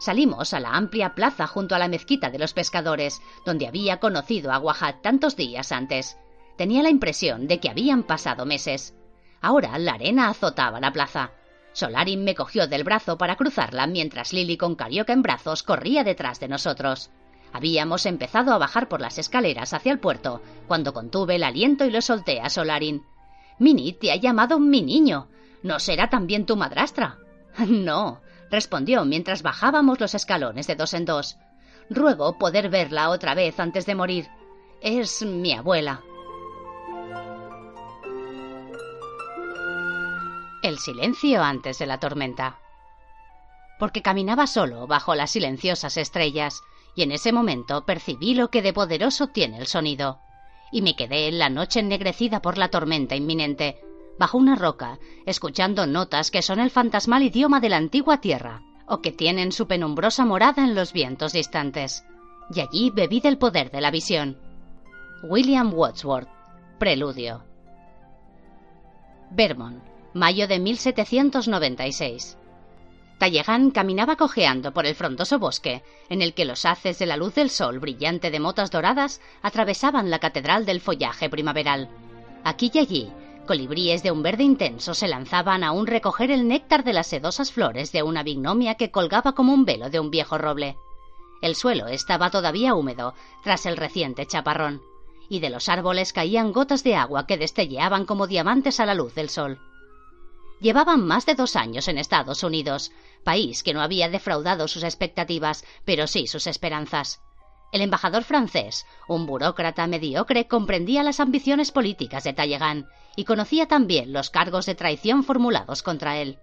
[SPEAKER 1] Salimos a la amplia plaza junto a la mezquita de los pescadores, donde había conocido a Wahat tantos días antes. Tenía la impresión de que habían pasado meses. Ahora la arena azotaba la plaza. Solarin me cogió del brazo para cruzarla mientras Lily con Carioca en brazos corría detrás de nosotros. Habíamos empezado a bajar por las escaleras hacia el puerto cuando contuve el aliento y lo solté a Solarin. Minnie te ha llamado mi niño. ¿No será también tu madrastra? (laughs) No, respondió mientras bajábamos los escalones de dos en dos. Ruego poder verla otra vez antes de morir. Es mi abuela. El silencio antes de la tormenta. Porque caminaba solo bajo las silenciosas estrellas, y en ese momento percibí lo que de poderoso tiene el sonido. Y me quedé en la noche ennegrecida por la tormenta inminente. bajo una roca, escuchando notas que son el fantasmal idioma de la antigua tierra, o que tienen su penumbrosa morada en los vientos distantes. Y allí bebí del poder de la visión. William Wordsworth, Preludio. Vermont, mayo de 1796. Talleyrand caminaba cojeando por el frondoso bosque, en el que los haces de la luz del sol brillante de motas doradas atravesaban la catedral del follaje primaveral. Aquí y allí, colibríes de un verde intenso se lanzaban a un recoger el néctar de las sedosas flores de una bignomia que colgaba como un velo de un viejo roble. El suelo estaba todavía húmedo, tras el reciente chaparrón, y de los árboles caían gotas de agua que destelleaban como diamantes a la luz del sol. Llevaban más de dos años en Estados Unidos, país que no había defraudado sus expectativas, pero sí sus esperanzas. El embajador francés, un burócrata mediocre, comprendía las ambiciones políticas de Talleyrand y conocía también los cargos de traición formulados contra él.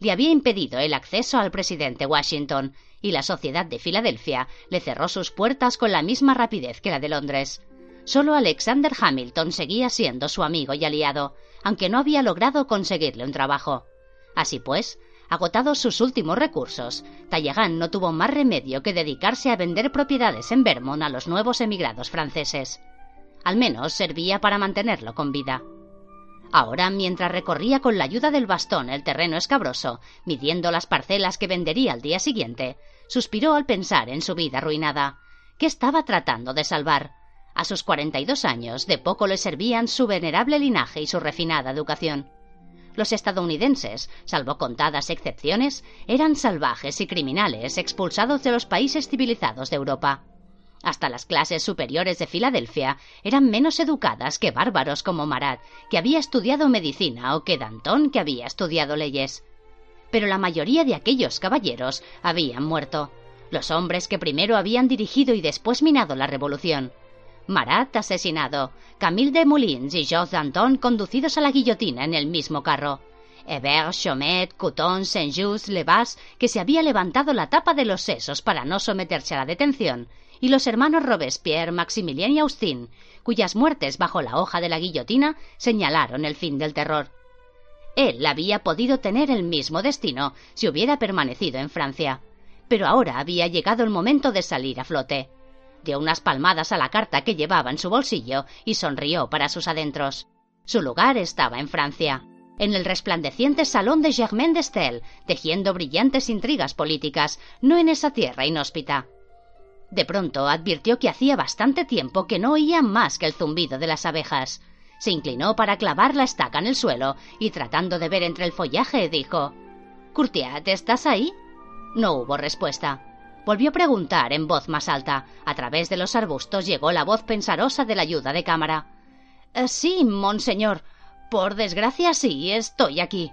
[SPEAKER 1] Le había impedido el acceso al presidente Washington y la sociedad de Filadelfia le cerró sus puertas con la misma rapidez que la de Londres. Solo Alexander Hamilton seguía siendo su amigo y aliado, aunque no había logrado conseguirle un trabajo. Así pues, agotados sus últimos recursos, Talleyrand no tuvo más remedio que dedicarse a vender propiedades en Vermont a los nuevos emigrados franceses. Al menos servía para mantenerlo con vida. Ahora, mientras recorría con la ayuda del bastón el terreno escabroso, midiendo las parcelas que vendería al día siguiente, suspiró al pensar en su vida arruinada. ¿Qué estaba tratando de salvar? A sus cuarenta y dos años de poco le servían su venerable linaje y su refinada educación. Los estadounidenses, salvo contadas excepciones, eran salvajes y criminales expulsados de los países civilizados de Europa. Hasta las clases superiores de Filadelfia eran menos educadas que bárbaros como Marat, que había estudiado medicina, o que Danton, que había estudiado leyes. Pero la mayoría de aquellos caballeros habían muerto. Los hombres que primero habían dirigido y después minado la revolución. Marat asesinado, Camille de Moulins y Georges Danton conducidos a la guillotina en el mismo carro. Hébert, Chomet, Couton, Saint-Just, Lebas, que se había levantado la tapa de los sesos para no someterse a la detención, y los hermanos Robespierre, Maximilien y Austin, cuyas muertes bajo la hoja de la guillotina señalaron el fin del terror. Él había podido tener el mismo destino si hubiera permanecido en Francia, pero ahora había llegado el momento de salir a flote dio unas palmadas a la carta que llevaba en su bolsillo y sonrió para sus adentros. Su lugar estaba en Francia, en el resplandeciente salón de Germain d'Estel, tejiendo brillantes intrigas políticas, no en esa tierra inhóspita. De pronto advirtió que hacía bastante tiempo que no oía más que el zumbido de las abejas. Se inclinó para clavar la estaca en el suelo y tratando de ver entre el follaje dijo Courtiat, ¿estás ahí? No hubo respuesta. Volvió a preguntar en voz más alta. A través de los arbustos llegó la voz pensarosa de la ayuda de cámara. Eh, sí, monseñor. Por desgracia sí, estoy aquí.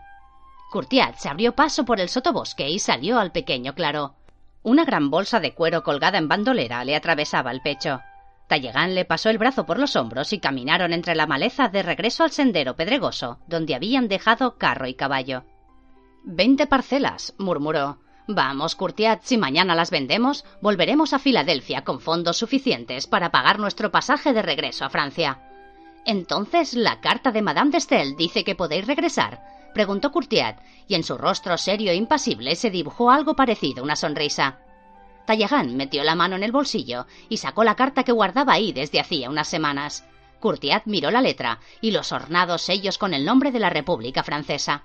[SPEAKER 1] Curtiat se abrió paso por el sotobosque y salió al pequeño claro. Una gran bolsa de cuero colgada en bandolera le atravesaba el pecho. Tallegán le pasó el brazo por los hombros y caminaron entre la maleza de regreso al sendero pedregoso, donde habían dejado carro y caballo. Veinte parcelas, murmuró. Vamos, Curtiat, si mañana las vendemos, volveremos a Filadelfia con fondos suficientes para pagar nuestro pasaje de regreso a Francia. Entonces, ¿la carta de Madame de Stel dice que podéis regresar? preguntó Curtiat, y en su rostro serio e impasible se dibujó algo parecido a una sonrisa. Talleyrand metió la mano en el bolsillo y sacó la carta que guardaba ahí desde hacía unas semanas. Curtiat miró la letra y los ornados sellos con el nombre de la República Francesa.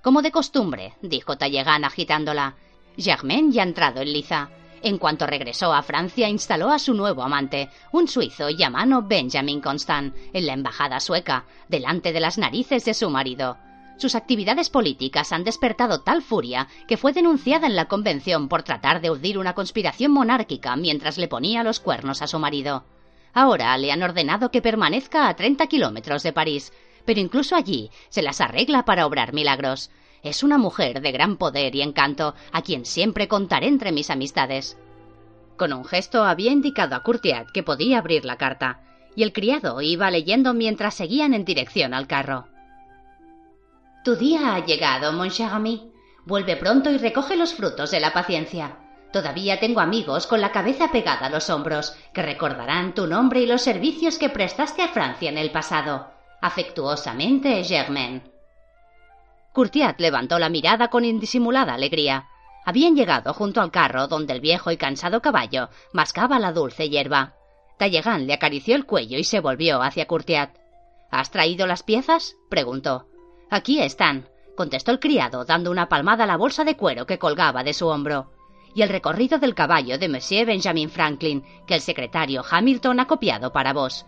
[SPEAKER 1] Como de costumbre, dijo Talleyrand agitándola, Germain ya entrado en liza. En cuanto regresó a Francia, instaló a su nuevo amante, un suizo llamado Benjamin Constant, en la embajada sueca, delante de las narices de su marido. Sus actividades políticas han despertado tal furia que fue denunciada en la convención por tratar de urdir una conspiración monárquica mientras le ponía los cuernos a su marido. Ahora le han ordenado que permanezca a 30 kilómetros de París, pero incluso allí se las arregla para obrar milagros. Es una mujer de gran poder y encanto, a quien siempre contaré entre mis amistades. Con un gesto había indicado a Courtiat que podía abrir la carta, y el criado iba leyendo mientras seguían en dirección al carro. Tu día ha llegado, mon cher ami. Vuelve pronto y recoge los frutos de la paciencia. Todavía tengo amigos con la cabeza pegada a los hombros, que recordarán tu nombre y los servicios que prestaste a Francia en el pasado. Afectuosamente, Germain. Courtiat levantó la mirada con indisimulada alegría. Habían llegado junto al carro donde el viejo y cansado caballo mascaba la dulce hierba. Talleyrand le acarició el cuello y se volvió hacia Courtiat. ¿Has traído las piezas? preguntó. Aquí están, contestó el criado, dando una palmada a la bolsa de cuero que colgaba de su hombro. Y el recorrido del caballo de Monsieur Benjamin Franklin, que el secretario Hamilton ha copiado para vos.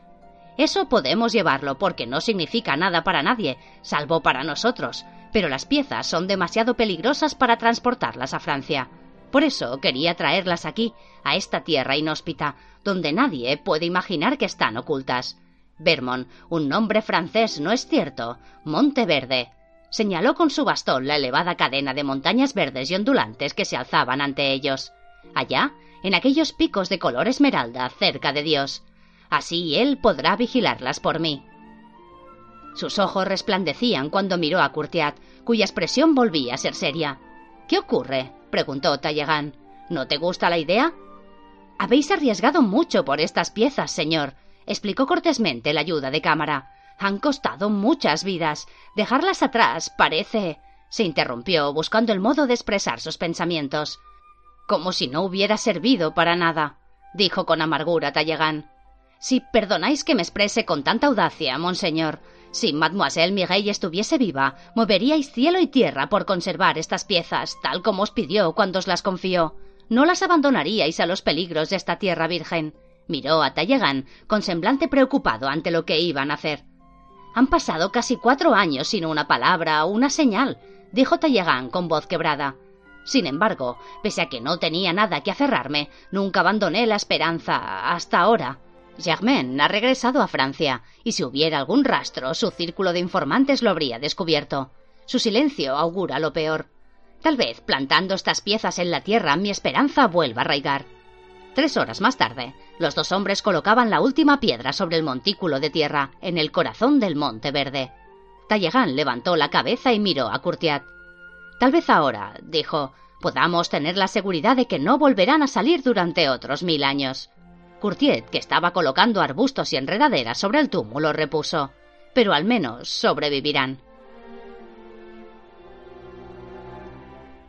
[SPEAKER 1] Eso podemos llevarlo porque no significa nada para nadie, salvo para nosotros, pero las piezas son demasiado peligrosas para transportarlas a Francia. Por eso quería traerlas aquí, a esta tierra inhóspita, donde nadie puede imaginar que están ocultas. Vermont, un nombre francés, ¿no es cierto? Monteverde. Señaló con su bastón la elevada cadena de montañas verdes y ondulantes que se alzaban ante ellos. Allá, en aquellos picos de color esmeralda, cerca de Dios. Así él podrá vigilarlas por mí. Sus ojos resplandecían cuando miró a Courtiat, cuya expresión volvía a ser seria. ¿Qué ocurre? preguntó Talleyrand. ¿No te gusta la idea? Habéis arriesgado mucho por estas piezas, señor, explicó cortésmente la ayuda de cámara. Han costado muchas vidas. Dejarlas atrás parece. se interrumpió, buscando el modo de expresar sus pensamientos. Como si no hubiera servido para nada, dijo con amargura Talleyrand. Si perdonáis que me exprese con tanta audacia, monseñor, si mademoiselle Mireille estuviese viva, moveríais cielo y tierra por conservar estas piezas, tal como os pidió cuando os las confió. No las abandonaríais a los peligros de esta tierra virgen. Miró a Talleyrand con semblante preocupado ante lo que iban a hacer. Han pasado casi cuatro años sin una palabra o una señal, dijo Talleyrand con voz quebrada. Sin embargo, pese a que no tenía nada que aferrarme, nunca abandoné la esperanza hasta ahora. Germain ha regresado a Francia, y si hubiera algún rastro, su círculo de informantes lo habría descubierto. Su silencio augura lo peor. Tal vez, plantando estas piezas en la tierra, mi esperanza vuelva a arraigar. Tres horas más tarde, los dos hombres colocaban la última piedra sobre el montículo de tierra, en el corazón del Monte Verde. Talleyrand levantó la cabeza y miró a Courtiat. Tal vez ahora, dijo, podamos tener la seguridad de que no volverán a salir durante otros mil años. Courtiet, que estaba colocando arbustos y enredaderas sobre el túmulo, repuso. Pero al menos sobrevivirán.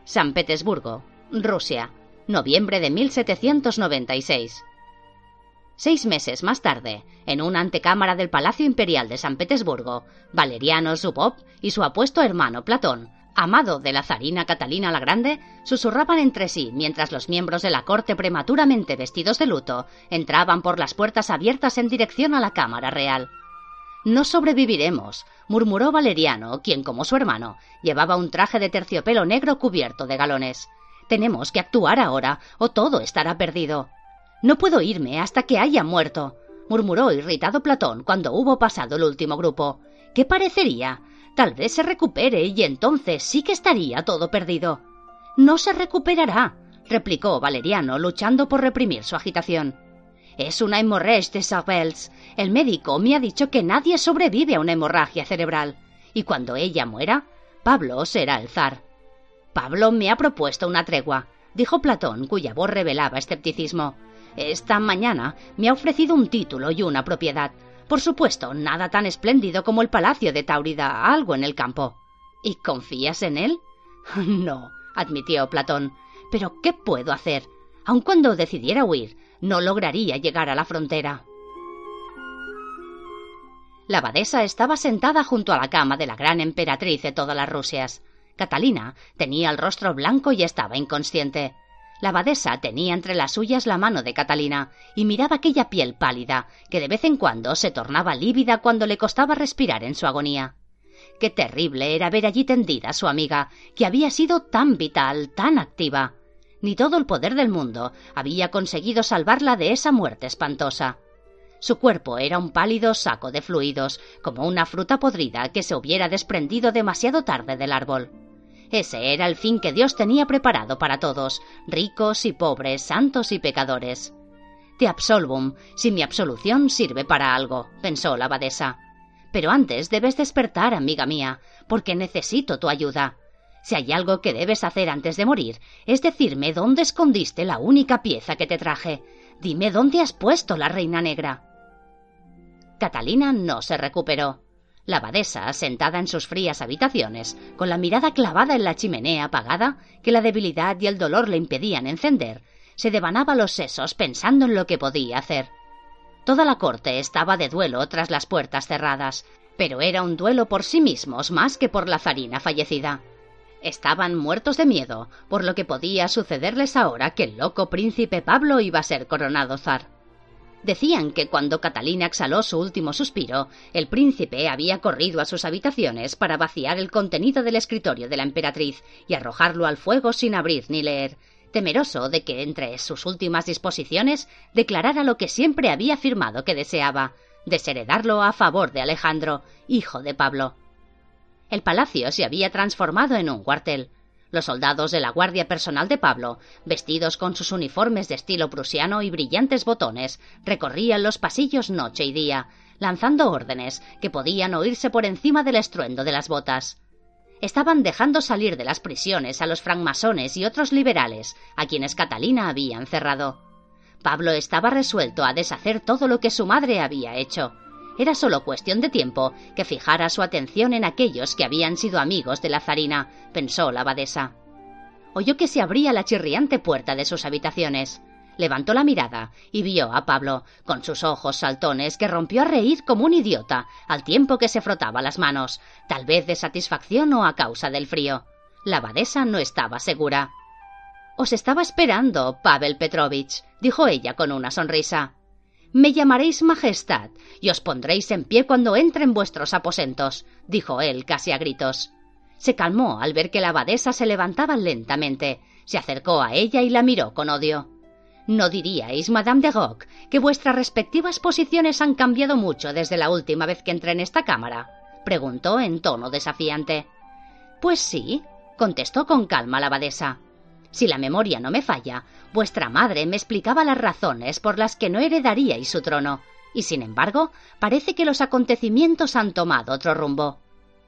[SPEAKER 1] San Petersburgo, Rusia, noviembre de 1796. Seis meses más tarde, en una antecámara del Palacio Imperial de San Petersburgo, Valeriano Zubov y su apuesto hermano Platón amado de la zarina Catalina la Grande, susurraban entre sí mientras los miembros de la corte prematuramente vestidos de luto entraban por las puertas abiertas en dirección a la Cámara Real. No sobreviviremos, murmuró Valeriano, quien, como su hermano, llevaba un traje de terciopelo negro cubierto de galones. Tenemos que actuar ahora, o todo estará perdido. No puedo irme hasta que haya muerto, murmuró irritado Platón cuando hubo pasado el último grupo. ¿Qué parecería? Tal vez se recupere y entonces sí que estaría todo perdido. No se recuperará, replicó Valeriano, luchando por reprimir su agitación. Es una hemorragia de Sabels. El médico me ha dicho que nadie sobrevive a una hemorragia cerebral. Y cuando ella muera, Pablo será el zar. Pablo me ha propuesto una tregua, dijo Platón, cuya voz revelaba escepticismo. Esta mañana me ha ofrecido un título y una propiedad, por supuesto, nada tan espléndido como el palacio de Taurida, algo en el campo. ¿Y confías en él? (laughs) No, admitió Platón. Pero ¿qué puedo hacer? Aun cuando decidiera huir, no lograría llegar a la frontera. La abadesa estaba sentada junto a la cama de la gran emperatriz de todas las Rusias. Catalina tenía el rostro blanco y estaba inconsciente. La abadesa tenía entre las suyas la mano de Catalina y miraba aquella piel pálida, que de vez en cuando se tornaba lívida cuando le costaba respirar en su agonía. Qué terrible era ver allí tendida a su amiga, que había sido tan vital, tan activa. Ni todo el poder del mundo había conseguido salvarla de esa muerte espantosa. Su cuerpo era un pálido saco de fluidos, como una fruta podrida que se hubiera desprendido demasiado tarde del árbol. Ese era el fin que Dios tenía preparado para todos, ricos y pobres, santos y pecadores. Te absolvum, si mi absolución sirve para algo, pensó la abadesa. Pero antes debes despertar, amiga mía, porque necesito tu ayuda. Si hay algo que debes hacer antes de morir, es decirme dónde escondiste la única pieza que te traje. Dime dónde has puesto la reina negra. Catalina no se recuperó. La abadesa, sentada en sus frías habitaciones, con la mirada clavada en la chimenea apagada, que la debilidad y el dolor le impedían encender, se devanaba los sesos pensando en lo que podía hacer. Toda la corte estaba de duelo tras las puertas cerradas, pero era un duelo por sí mismos más que por la zarina fallecida. Estaban muertos de miedo por lo que podía sucederles ahora que el loco príncipe Pablo iba a ser coronado zar. Decían que cuando Catalina exhaló su último suspiro, el príncipe había corrido a sus habitaciones para vaciar el contenido del escritorio de la emperatriz y arrojarlo al fuego sin abrir ni leer, temeroso de que entre sus últimas disposiciones declarara lo que siempre había afirmado que deseaba, desheredarlo a favor de Alejandro, hijo de Pablo. El palacio se había transformado en un cuartel. Los soldados de la guardia personal de Pablo, vestidos con sus uniformes de estilo prusiano y brillantes botones, recorrían los pasillos noche y día, lanzando órdenes que podían oírse por encima del estruendo de las botas. Estaban dejando salir de las prisiones a los francmasones y otros liberales, a quienes Catalina había encerrado. Pablo estaba resuelto a deshacer todo lo que su madre había hecho. Era solo cuestión de tiempo que fijara su atención en aquellos que habían sido amigos de la zarina, pensó la abadesa. Oyó que se abría la chirriante puerta de sus habitaciones. Levantó la mirada y vio a Pablo, con sus ojos saltones, que rompió a reír como un idiota, al tiempo que se frotaba las manos, tal vez de satisfacción o a causa del frío. La abadesa no estaba segura. Os estaba esperando, Pavel Petrovich, dijo ella con una sonrisa. Me llamaréis Majestad y os pondréis en pie cuando entre en vuestros aposentos, dijo él casi a gritos. Se calmó al ver que la abadesa se levantaba lentamente, se acercó a ella y la miró con odio. ¿No diríais, Madame de Rock, que vuestras respectivas posiciones han cambiado mucho desde la última vez que entré en esta cámara? preguntó en tono desafiante. Pues sí, contestó con calma la abadesa. Si la memoria no me falla, vuestra madre me explicaba las razones por las que no heredaríais su trono, y sin embargo, parece que los acontecimientos han tomado otro rumbo.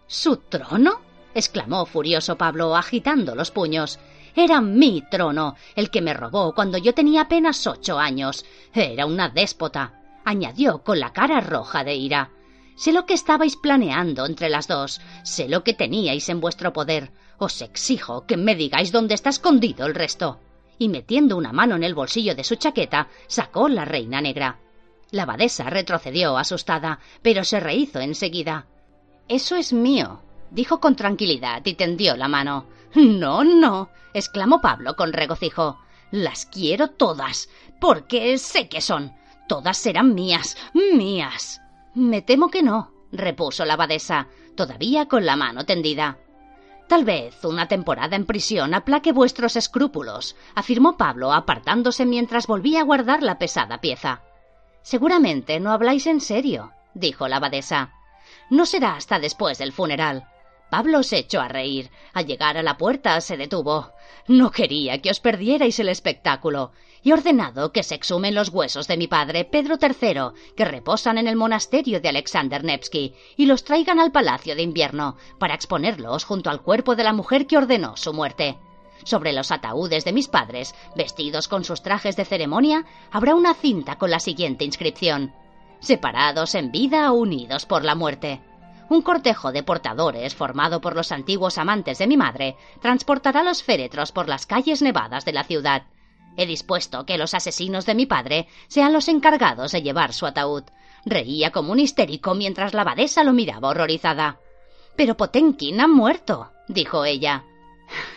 [SPEAKER 1] ¿Su trono? exclamó furioso Pablo, agitando los puños. Era mi trono, el que me robó cuando yo tenía apenas ocho años. Era una déspota, añadió con la cara roja de ira. Sé lo que estabais planeando entre las dos, sé lo que teníais en vuestro poder. Os exijo que me digáis dónde está escondido el resto. Y metiendo una mano en el bolsillo de su chaqueta, sacó la reina negra. La abadesa retrocedió asustada, pero se rehizo enseguida. Eso es mío, dijo con tranquilidad y tendió la mano. No, no, exclamó Pablo con regocijo. Las quiero todas, porque sé que son. Todas serán mías, mías. Me temo que no, repuso la abadesa, todavía con la mano tendida. Tal vez una temporada en prisión aplaque vuestros escrúpulos, afirmó Pablo, apartándose mientras volvía a guardar la pesada pieza. Seguramente no habláis en serio, dijo la abadesa. No será hasta después del funeral. Pablo se echó a reír. Al llegar a la puerta se detuvo. No quería que os perdierais el espectáculo. He ordenado que se exhumen los huesos de mi padre, Pedro III, que reposan en el monasterio de Alexander Nevsky, y los traigan al palacio de invierno, para exponerlos junto al cuerpo de la mujer que ordenó su muerte. Sobre los ataúdes de mis padres, vestidos con sus trajes de ceremonia, habrá una cinta con la siguiente inscripción Separados en vida, unidos por la muerte. Un cortejo de portadores, formado por los antiguos amantes de mi madre, transportará los féretros por las calles nevadas de la ciudad. He dispuesto que los asesinos de mi padre sean los encargados de llevar su ataúd. Reía como un histérico mientras la abadesa lo miraba horrorizada. Pero Potenkin ha muerto, dijo ella.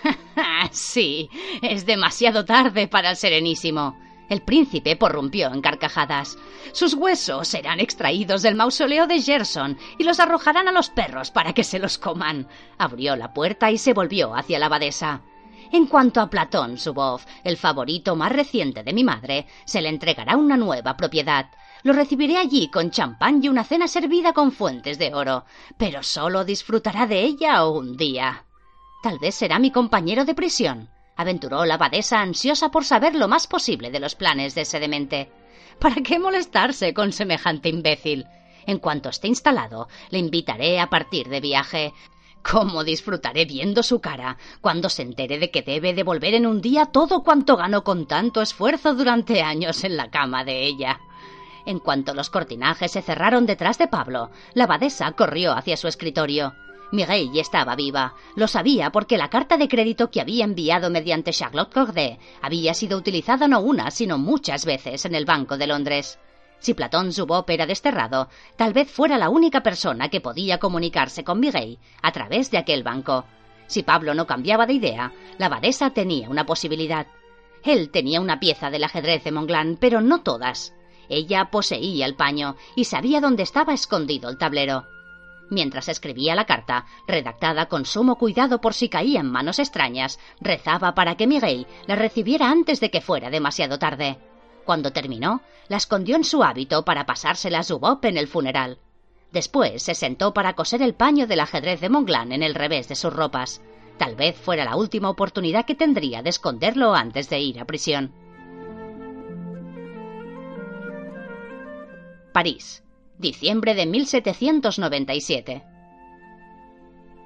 [SPEAKER 1] (laughs) sí, es demasiado tarde para el Serenísimo. El príncipe porrumpió en carcajadas. Sus huesos serán extraídos del mausoleo de Gerson y los arrojarán a los perros para que se los coman. Abrió la puerta y se volvió hacia la abadesa. En cuanto a Platón Subov, el favorito más reciente de mi madre, se le entregará una nueva propiedad. Lo recibiré allí con champán y una cena servida con fuentes de oro, pero solo disfrutará de ella un día. Tal vez será mi compañero de prisión aventuró la abadesa ansiosa por saber lo más posible de los planes de ese demente. ¿Para qué molestarse con semejante imbécil? En cuanto esté instalado, le invitaré a partir de viaje. ¿Cómo disfrutaré viendo su cara cuando se entere de que debe devolver en un día todo cuanto ganó con tanto esfuerzo durante años en la cama de ella? En cuanto los cortinajes se cerraron detrás de Pablo, la abadesa corrió hacia su escritorio. Mireille estaba viva. Lo sabía porque la carta de crédito que había enviado mediante Charlotte Corday había sido utilizada no una, sino muchas veces en el Banco de Londres. Si Platón Zuboff era desterrado, tal vez fuera la única persona que podía comunicarse con Mireille a través de aquel banco. Si Pablo no cambiaba de idea, la abadesa tenía una posibilidad. Él tenía una pieza del ajedrez de Monglán, pero no todas. Ella poseía el paño y sabía dónde estaba escondido el tablero. Mientras escribía la carta, redactada con sumo cuidado por si caía en manos extrañas, rezaba para que Miguel la recibiera antes de que fuera demasiado tarde. Cuando terminó, la escondió en su hábito para pasársela a Zubop en el funeral. Después se sentó para coser el paño del ajedrez de Monglán en el revés de sus ropas. Tal vez fuera la última oportunidad que tendría de esconderlo antes de ir a prisión. París, diciembre de 1797.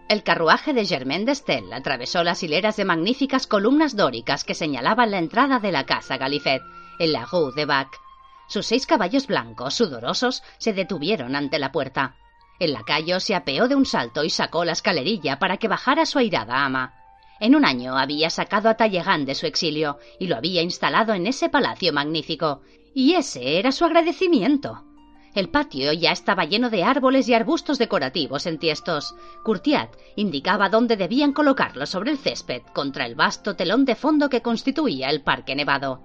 [SPEAKER 1] El carruaje de Germain d'Estel atravesó las hileras de magníficas columnas dóricas que señalaban la entrada de la casa Galifet, en la Rue de Bac. Sus seis caballos blancos, sudorosos, se detuvieron ante la puerta. El lacayo se apeó de un salto y sacó la escalerilla para que bajara su airada ama. En un año había sacado a Talleyrand de su exilio y lo había instalado en ese palacio magnífico, y ese era su agradecimiento. El patio ya estaba lleno de árboles y arbustos decorativos en tiestos. Curtiat indicaba dónde debían colocarlos sobre el césped contra el vasto telón de fondo que constituía el parque nevado.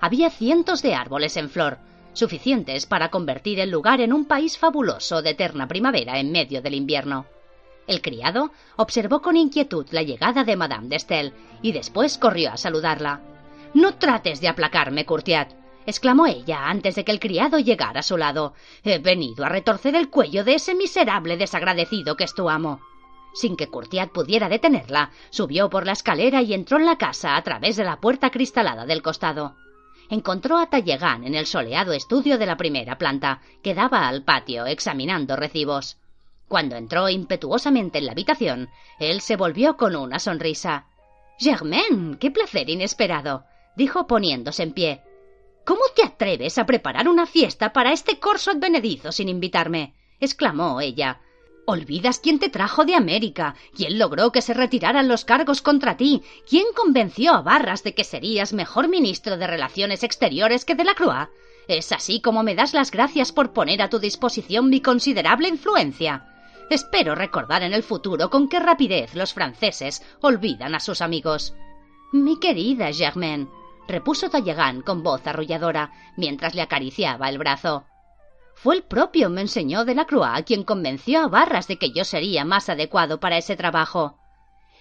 [SPEAKER 1] Había cientos de árboles en flor, suficientes para convertir el lugar en un país fabuloso de eterna primavera en medio del invierno. El criado observó con inquietud la llegada de Madame de Estel y después corrió a saludarla. No trates de aplacarme, Curtiat exclamó ella antes de que el criado llegara a su lado. He venido a retorcer el cuello de ese miserable desagradecido que es tu amo. Sin que Curtiat pudiera detenerla, subió por la escalera y entró en la casa a través de la puerta cristalada del costado. Encontró a Tallegán en el soleado estudio de la primera planta, que daba al patio examinando recibos. Cuando entró impetuosamente en la habitación, él se volvió con una sonrisa. Germain, qué placer inesperado, dijo poniéndose en pie. ¿Cómo te atreves a preparar una fiesta para este corso advenedizo sin invitarme? exclamó ella. Olvidas quién te trajo de América, quién logró que se retiraran los cargos contra ti, quién convenció a Barras de que serías mejor ministro de Relaciones Exteriores que de la Croix. Es así como me das las gracias por poner a tu disposición mi considerable influencia. Espero recordar en el futuro con qué rapidez los franceses olvidan a sus amigos. Mi querida Germaine, repuso Talleyrand con voz arrolladora, mientras le acariciaba el brazo. Fue el propio Monseñor de la Croix quien convenció a Barras de que yo sería más adecuado para ese trabajo.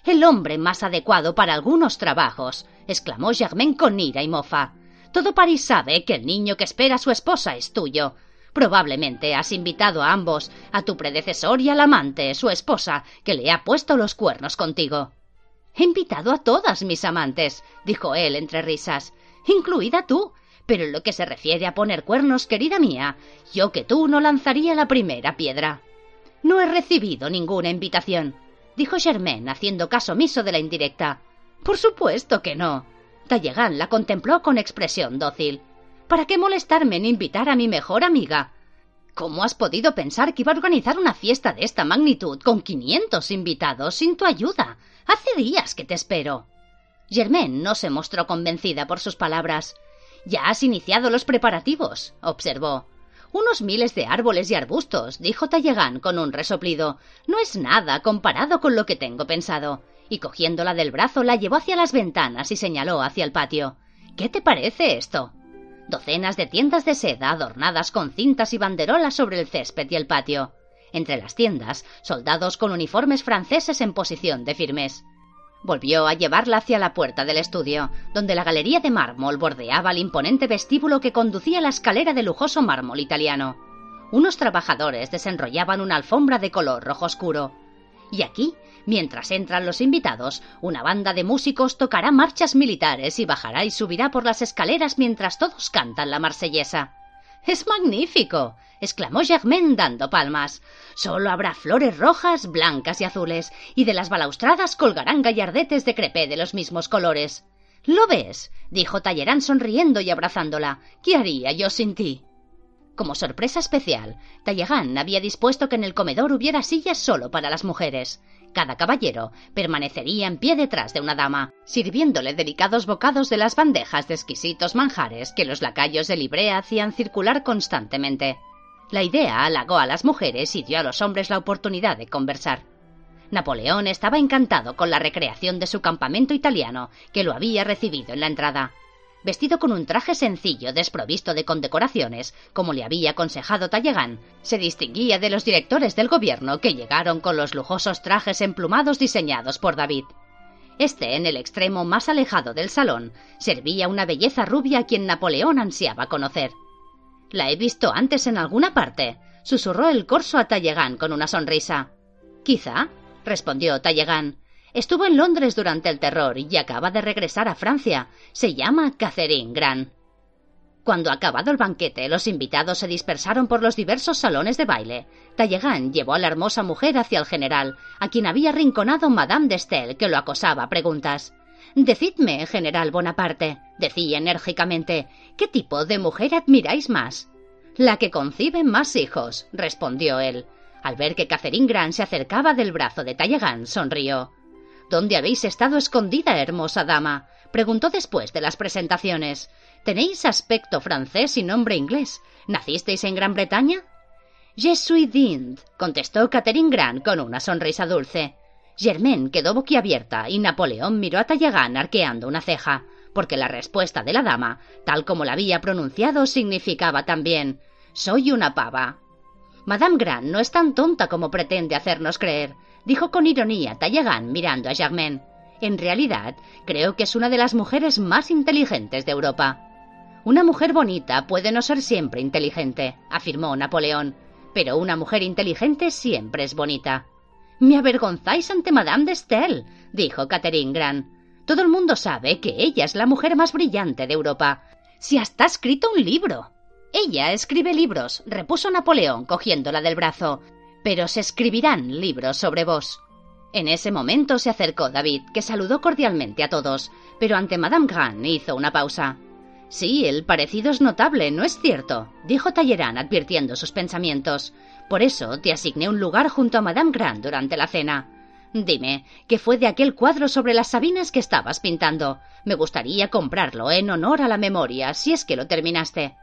[SPEAKER 1] El hombre más adecuado para algunos trabajos, exclamó Germain con ira y mofa. Todo París sabe que el niño que espera a su esposa es tuyo. Probablemente has invitado a ambos, a tu predecesor y al amante, su esposa, que le ha puesto los cuernos contigo. He invitado a todas mis amantes, dijo él entre risas, incluida tú. Pero en lo que se refiere a poner cuernos, querida mía, yo que tú no lanzaría la primera piedra. No he recibido ninguna invitación, dijo Germain, haciendo caso omiso de la indirecta. Por supuesto que no. Talleyrand la contempló con expresión dócil. ¿Para qué molestarme en invitar a mi mejor amiga? ¿Cómo has podido pensar que iba a organizar una fiesta de esta magnitud con quinientos invitados sin tu ayuda? Hace días que te espero. Germaine no se mostró convencida por sus palabras. Ya has iniciado los preparativos, observó. Unos miles de árboles y arbustos, dijo Tallegán con un resoplido. No es nada comparado con lo que tengo pensado. Y cogiéndola del brazo la llevó hacia las ventanas y señaló hacia el patio. ¿Qué te parece esto? Docenas de tiendas de seda adornadas con cintas y banderolas sobre el césped y el patio. Entre las tiendas, soldados con uniformes franceses en posición de firmes. Volvió a llevarla hacia la puerta del estudio, donde la galería de mármol bordeaba el imponente vestíbulo que conducía a la escalera de lujoso mármol italiano. Unos trabajadores desenrollaban una alfombra de color rojo oscuro. Y aquí, mientras entran los invitados, una banda de músicos tocará marchas militares y bajará y subirá por las escaleras mientras todos cantan la marsellesa. Es magnífico exclamó Germain dando palmas. Solo habrá flores rojas, blancas y azules, y de las balaustradas colgarán gallardetes de crepé de los mismos colores. ¿Lo ves? dijo Tallerán sonriendo y abrazándola. ¿Qué haría yo sin ti? Como sorpresa especial, Talleyrand había dispuesto que en el comedor hubiera sillas solo para las mujeres. Cada caballero permanecería en pie detrás de una dama, sirviéndole delicados bocados de las bandejas de exquisitos manjares que los lacayos de Librea hacían circular constantemente. La idea halagó a las mujeres y dio a los hombres la oportunidad de conversar. Napoleón estaba encantado con la recreación de su campamento italiano, que lo había recibido en la entrada vestido con un traje sencillo desprovisto de condecoraciones, como le había aconsejado Talleyrand, se distinguía de los directores del gobierno que llegaron con los lujosos trajes emplumados diseñados por David. Este, en el extremo más alejado del salón, servía una belleza rubia a quien Napoleón ansiaba conocer. La he visto antes en alguna parte, susurró el corso a Talleyrand con una sonrisa. Quizá, respondió Talleyrand, Estuvo en Londres durante el terror y acaba de regresar a Francia. Se llama Catherine Grant. Cuando acabado el banquete, los invitados se dispersaron por los diversos salones de baile. Talleyrand llevó a la hermosa mujer hacia el general, a quien había rinconado Madame de Stael, que lo acosaba a preguntas. Decidme, general Bonaparte, decía enérgicamente, ¿qué tipo de mujer admiráis más? La que concibe más hijos, respondió él. Al ver que Catherine Grant se acercaba del brazo de Talleyrand, sonrió. ¿Dónde habéis estado escondida, hermosa dama? preguntó después de las presentaciones. Tenéis aspecto francés y nombre inglés. ¿Nacisteis en Gran Bretaña? Je suis d'Inde, contestó Catherine Grant con una sonrisa dulce. Germaine quedó boquiabierta y Napoleón miró a Talleyrand arqueando una ceja, porque la respuesta de la dama, tal como la había pronunciado, significaba también Soy una pava. Madame Grant no es tan tonta como pretende hacernos creer dijo con ironía Talleyrand mirando a Germaine. En realidad, creo que es una de las mujeres más inteligentes de Europa. Una mujer bonita puede no ser siempre inteligente, afirmó Napoleón, pero una mujer inteligente siempre es bonita. Me avergonzáis ante Madame de Stael, dijo Catherine Grant. Todo el mundo sabe que ella es la mujer más brillante de Europa. Si hasta ha escrito un libro. Ella escribe libros, repuso Napoleón cogiéndola del brazo, pero se escribirán libros sobre vos. En ese momento se acercó David, que saludó cordialmente a todos, pero ante Madame Grant hizo una pausa. Sí, el parecido es notable, ¿no es cierto? dijo Talleyrand advirtiendo sus pensamientos. Por eso te asigné un lugar junto a Madame Grant durante la cena. Dime, ¿qué fue de aquel cuadro sobre las sabinas que estabas pintando? Me gustaría comprarlo en honor a la memoria, si es que lo terminaste.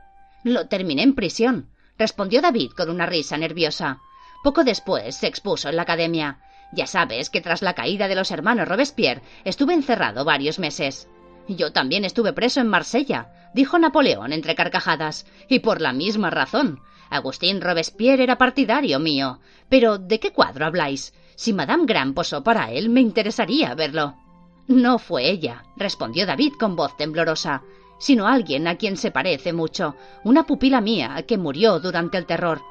[SPEAKER 1] Lo terminé en prisión, respondió David con una risa nerviosa. Poco después se expuso en la academia. Ya sabes que tras la caída de los hermanos Robespierre estuve encerrado varios meses. Yo también estuve preso en Marsella, dijo Napoleón entre carcajadas, y por la misma razón. Agustín Robespierre era partidario mío. Pero ¿de qué cuadro habláis? Si Madame Grant posó para él, me interesaría verlo. No fue ella, respondió David con voz temblorosa, sino alguien a quien se parece mucho, una pupila mía que murió durante el terror.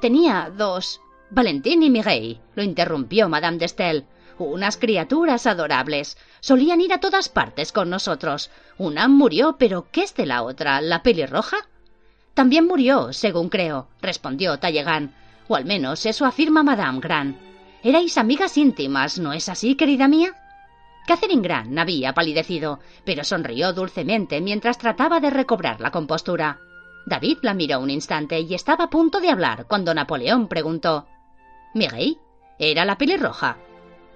[SPEAKER 1] Tenía dos Valentín y Miguel, lo interrumpió Madame de Stael. Unas criaturas adorables. Solían ir a todas partes con nosotros. Una murió, pero ¿qué es de la otra? ¿La pelirroja? También murió, según creo, respondió Talleyrand. O al menos eso afirma Madame Grant. Erais amigas íntimas, ¿no es así, querida mía? Catherine Grant había palidecido, pero sonrió dulcemente mientras trataba de recobrar la compostura. David la miró un instante y estaba a punto de hablar cuando Napoleón preguntó Mireille era la pelirroja.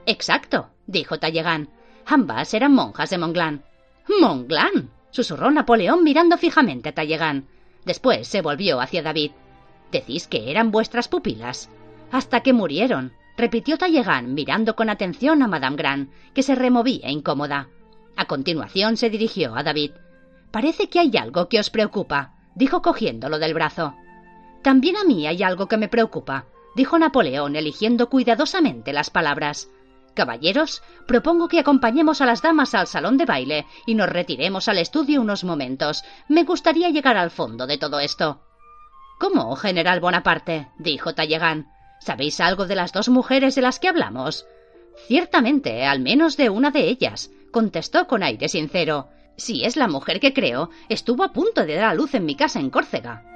[SPEAKER 1] Exacto, dijo Talleyrand. Ambas eran monjas de Montglan. ¡Montglan! susurró Napoleón mirando fijamente a Talleyrand. Después se volvió hacia David. Decís que eran vuestras pupilas. Hasta que murieron, repitió Talleyrand mirando con atención a Madame Grant, que se removía incómoda. A continuación se dirigió a David. Parece que hay algo que os preocupa, dijo cogiéndolo del brazo. También a mí hay algo que me preocupa, dijo Napoleón, eligiendo cuidadosamente las palabras. Caballeros, propongo que acompañemos a las damas al salón de baile y nos retiremos al estudio unos momentos. Me gustaría llegar al fondo de todo esto. ¿Cómo, general Bonaparte? dijo Talleyrand. ¿Sabéis algo de las dos mujeres de las que hablamos? Ciertamente, al menos de una de ellas, contestó con aire sincero. Si es la mujer que creo, estuvo a punto de dar a luz en mi casa en Córcega.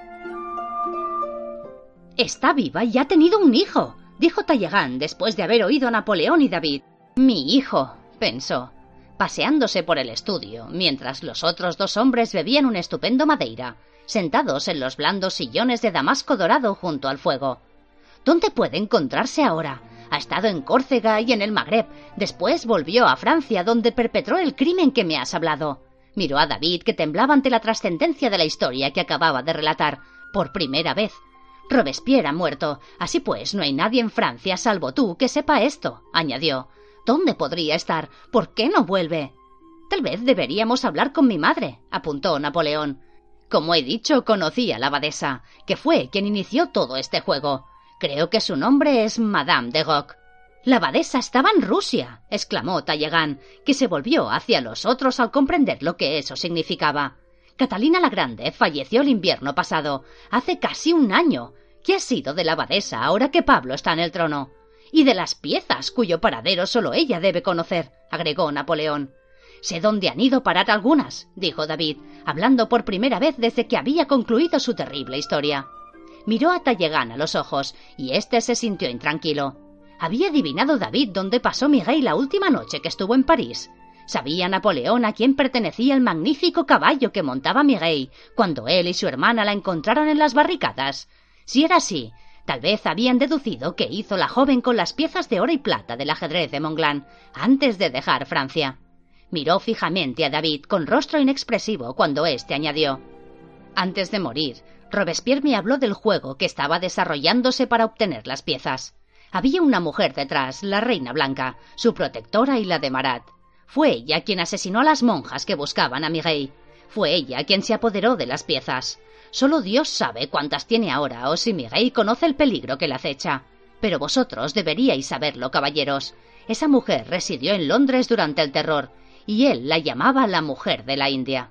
[SPEAKER 1] Está viva y ha tenido un hijo, dijo Talleyrand después de haber oído a Napoleón y David. Mi hijo, pensó, paseándose por el estudio, mientras los otros dos hombres bebían un estupendo madeira. sentados en los blandos sillones de damasco dorado junto al fuego. ¿Dónde puede encontrarse ahora? Ha estado en Córcega y en el Magreb. Después volvió a Francia, donde perpetró el crimen que me has hablado. Miró a David, que temblaba ante la trascendencia de la historia que acababa de relatar, por primera vez. Robespierre ha muerto. Así pues, no hay nadie en Francia, salvo tú, que sepa esto, añadió. ¿Dónde podría estar? ¿Por qué no vuelve? Tal vez deberíamos hablar con mi madre, apuntó Napoleón. Como he dicho, conocí a la abadesa, que fue quien inició todo este juego. Creo que su nombre es Madame de Rock. La abadesa estaba en Rusia, exclamó Talleyrand, que se volvió hacia los otros al comprender lo que eso significaba. Catalina la Grande falleció el invierno pasado, hace casi un año. ¿Qué ha sido de la abadesa ahora que Pablo está en el trono? Y de las piezas cuyo paradero solo ella debe conocer, agregó Napoleón. Sé dónde han ido parar algunas, dijo David, hablando por primera vez desde que había concluido su terrible historia. Miró a Talleyrand a los ojos, y éste se sintió intranquilo. Había adivinado David dónde pasó Miguel la última noche que estuvo en París. Sabía Napoleón a quién pertenecía el magnífico caballo que montaba Miguel cuando él y su hermana la encontraron en las barricadas. Si era así, tal vez habían deducido que hizo la joven con las piezas de oro y plata del ajedrez de Monglán antes de dejar Francia. Miró fijamente a David con rostro inexpresivo cuando éste añadió Antes de morir, Robespierre me habló del juego que estaba desarrollándose para obtener las piezas. Había una mujer detrás, la Reina Blanca, su protectora y la de Marat. Fue ella quien asesinó a las monjas que buscaban a Miguel. Fue ella quien se apoderó de las piezas. Solo Dios sabe cuántas tiene ahora o si Miguel conoce el peligro que le acecha. Pero vosotros deberíais saberlo, caballeros. Esa mujer residió en Londres durante el terror y él la llamaba la mujer de la India.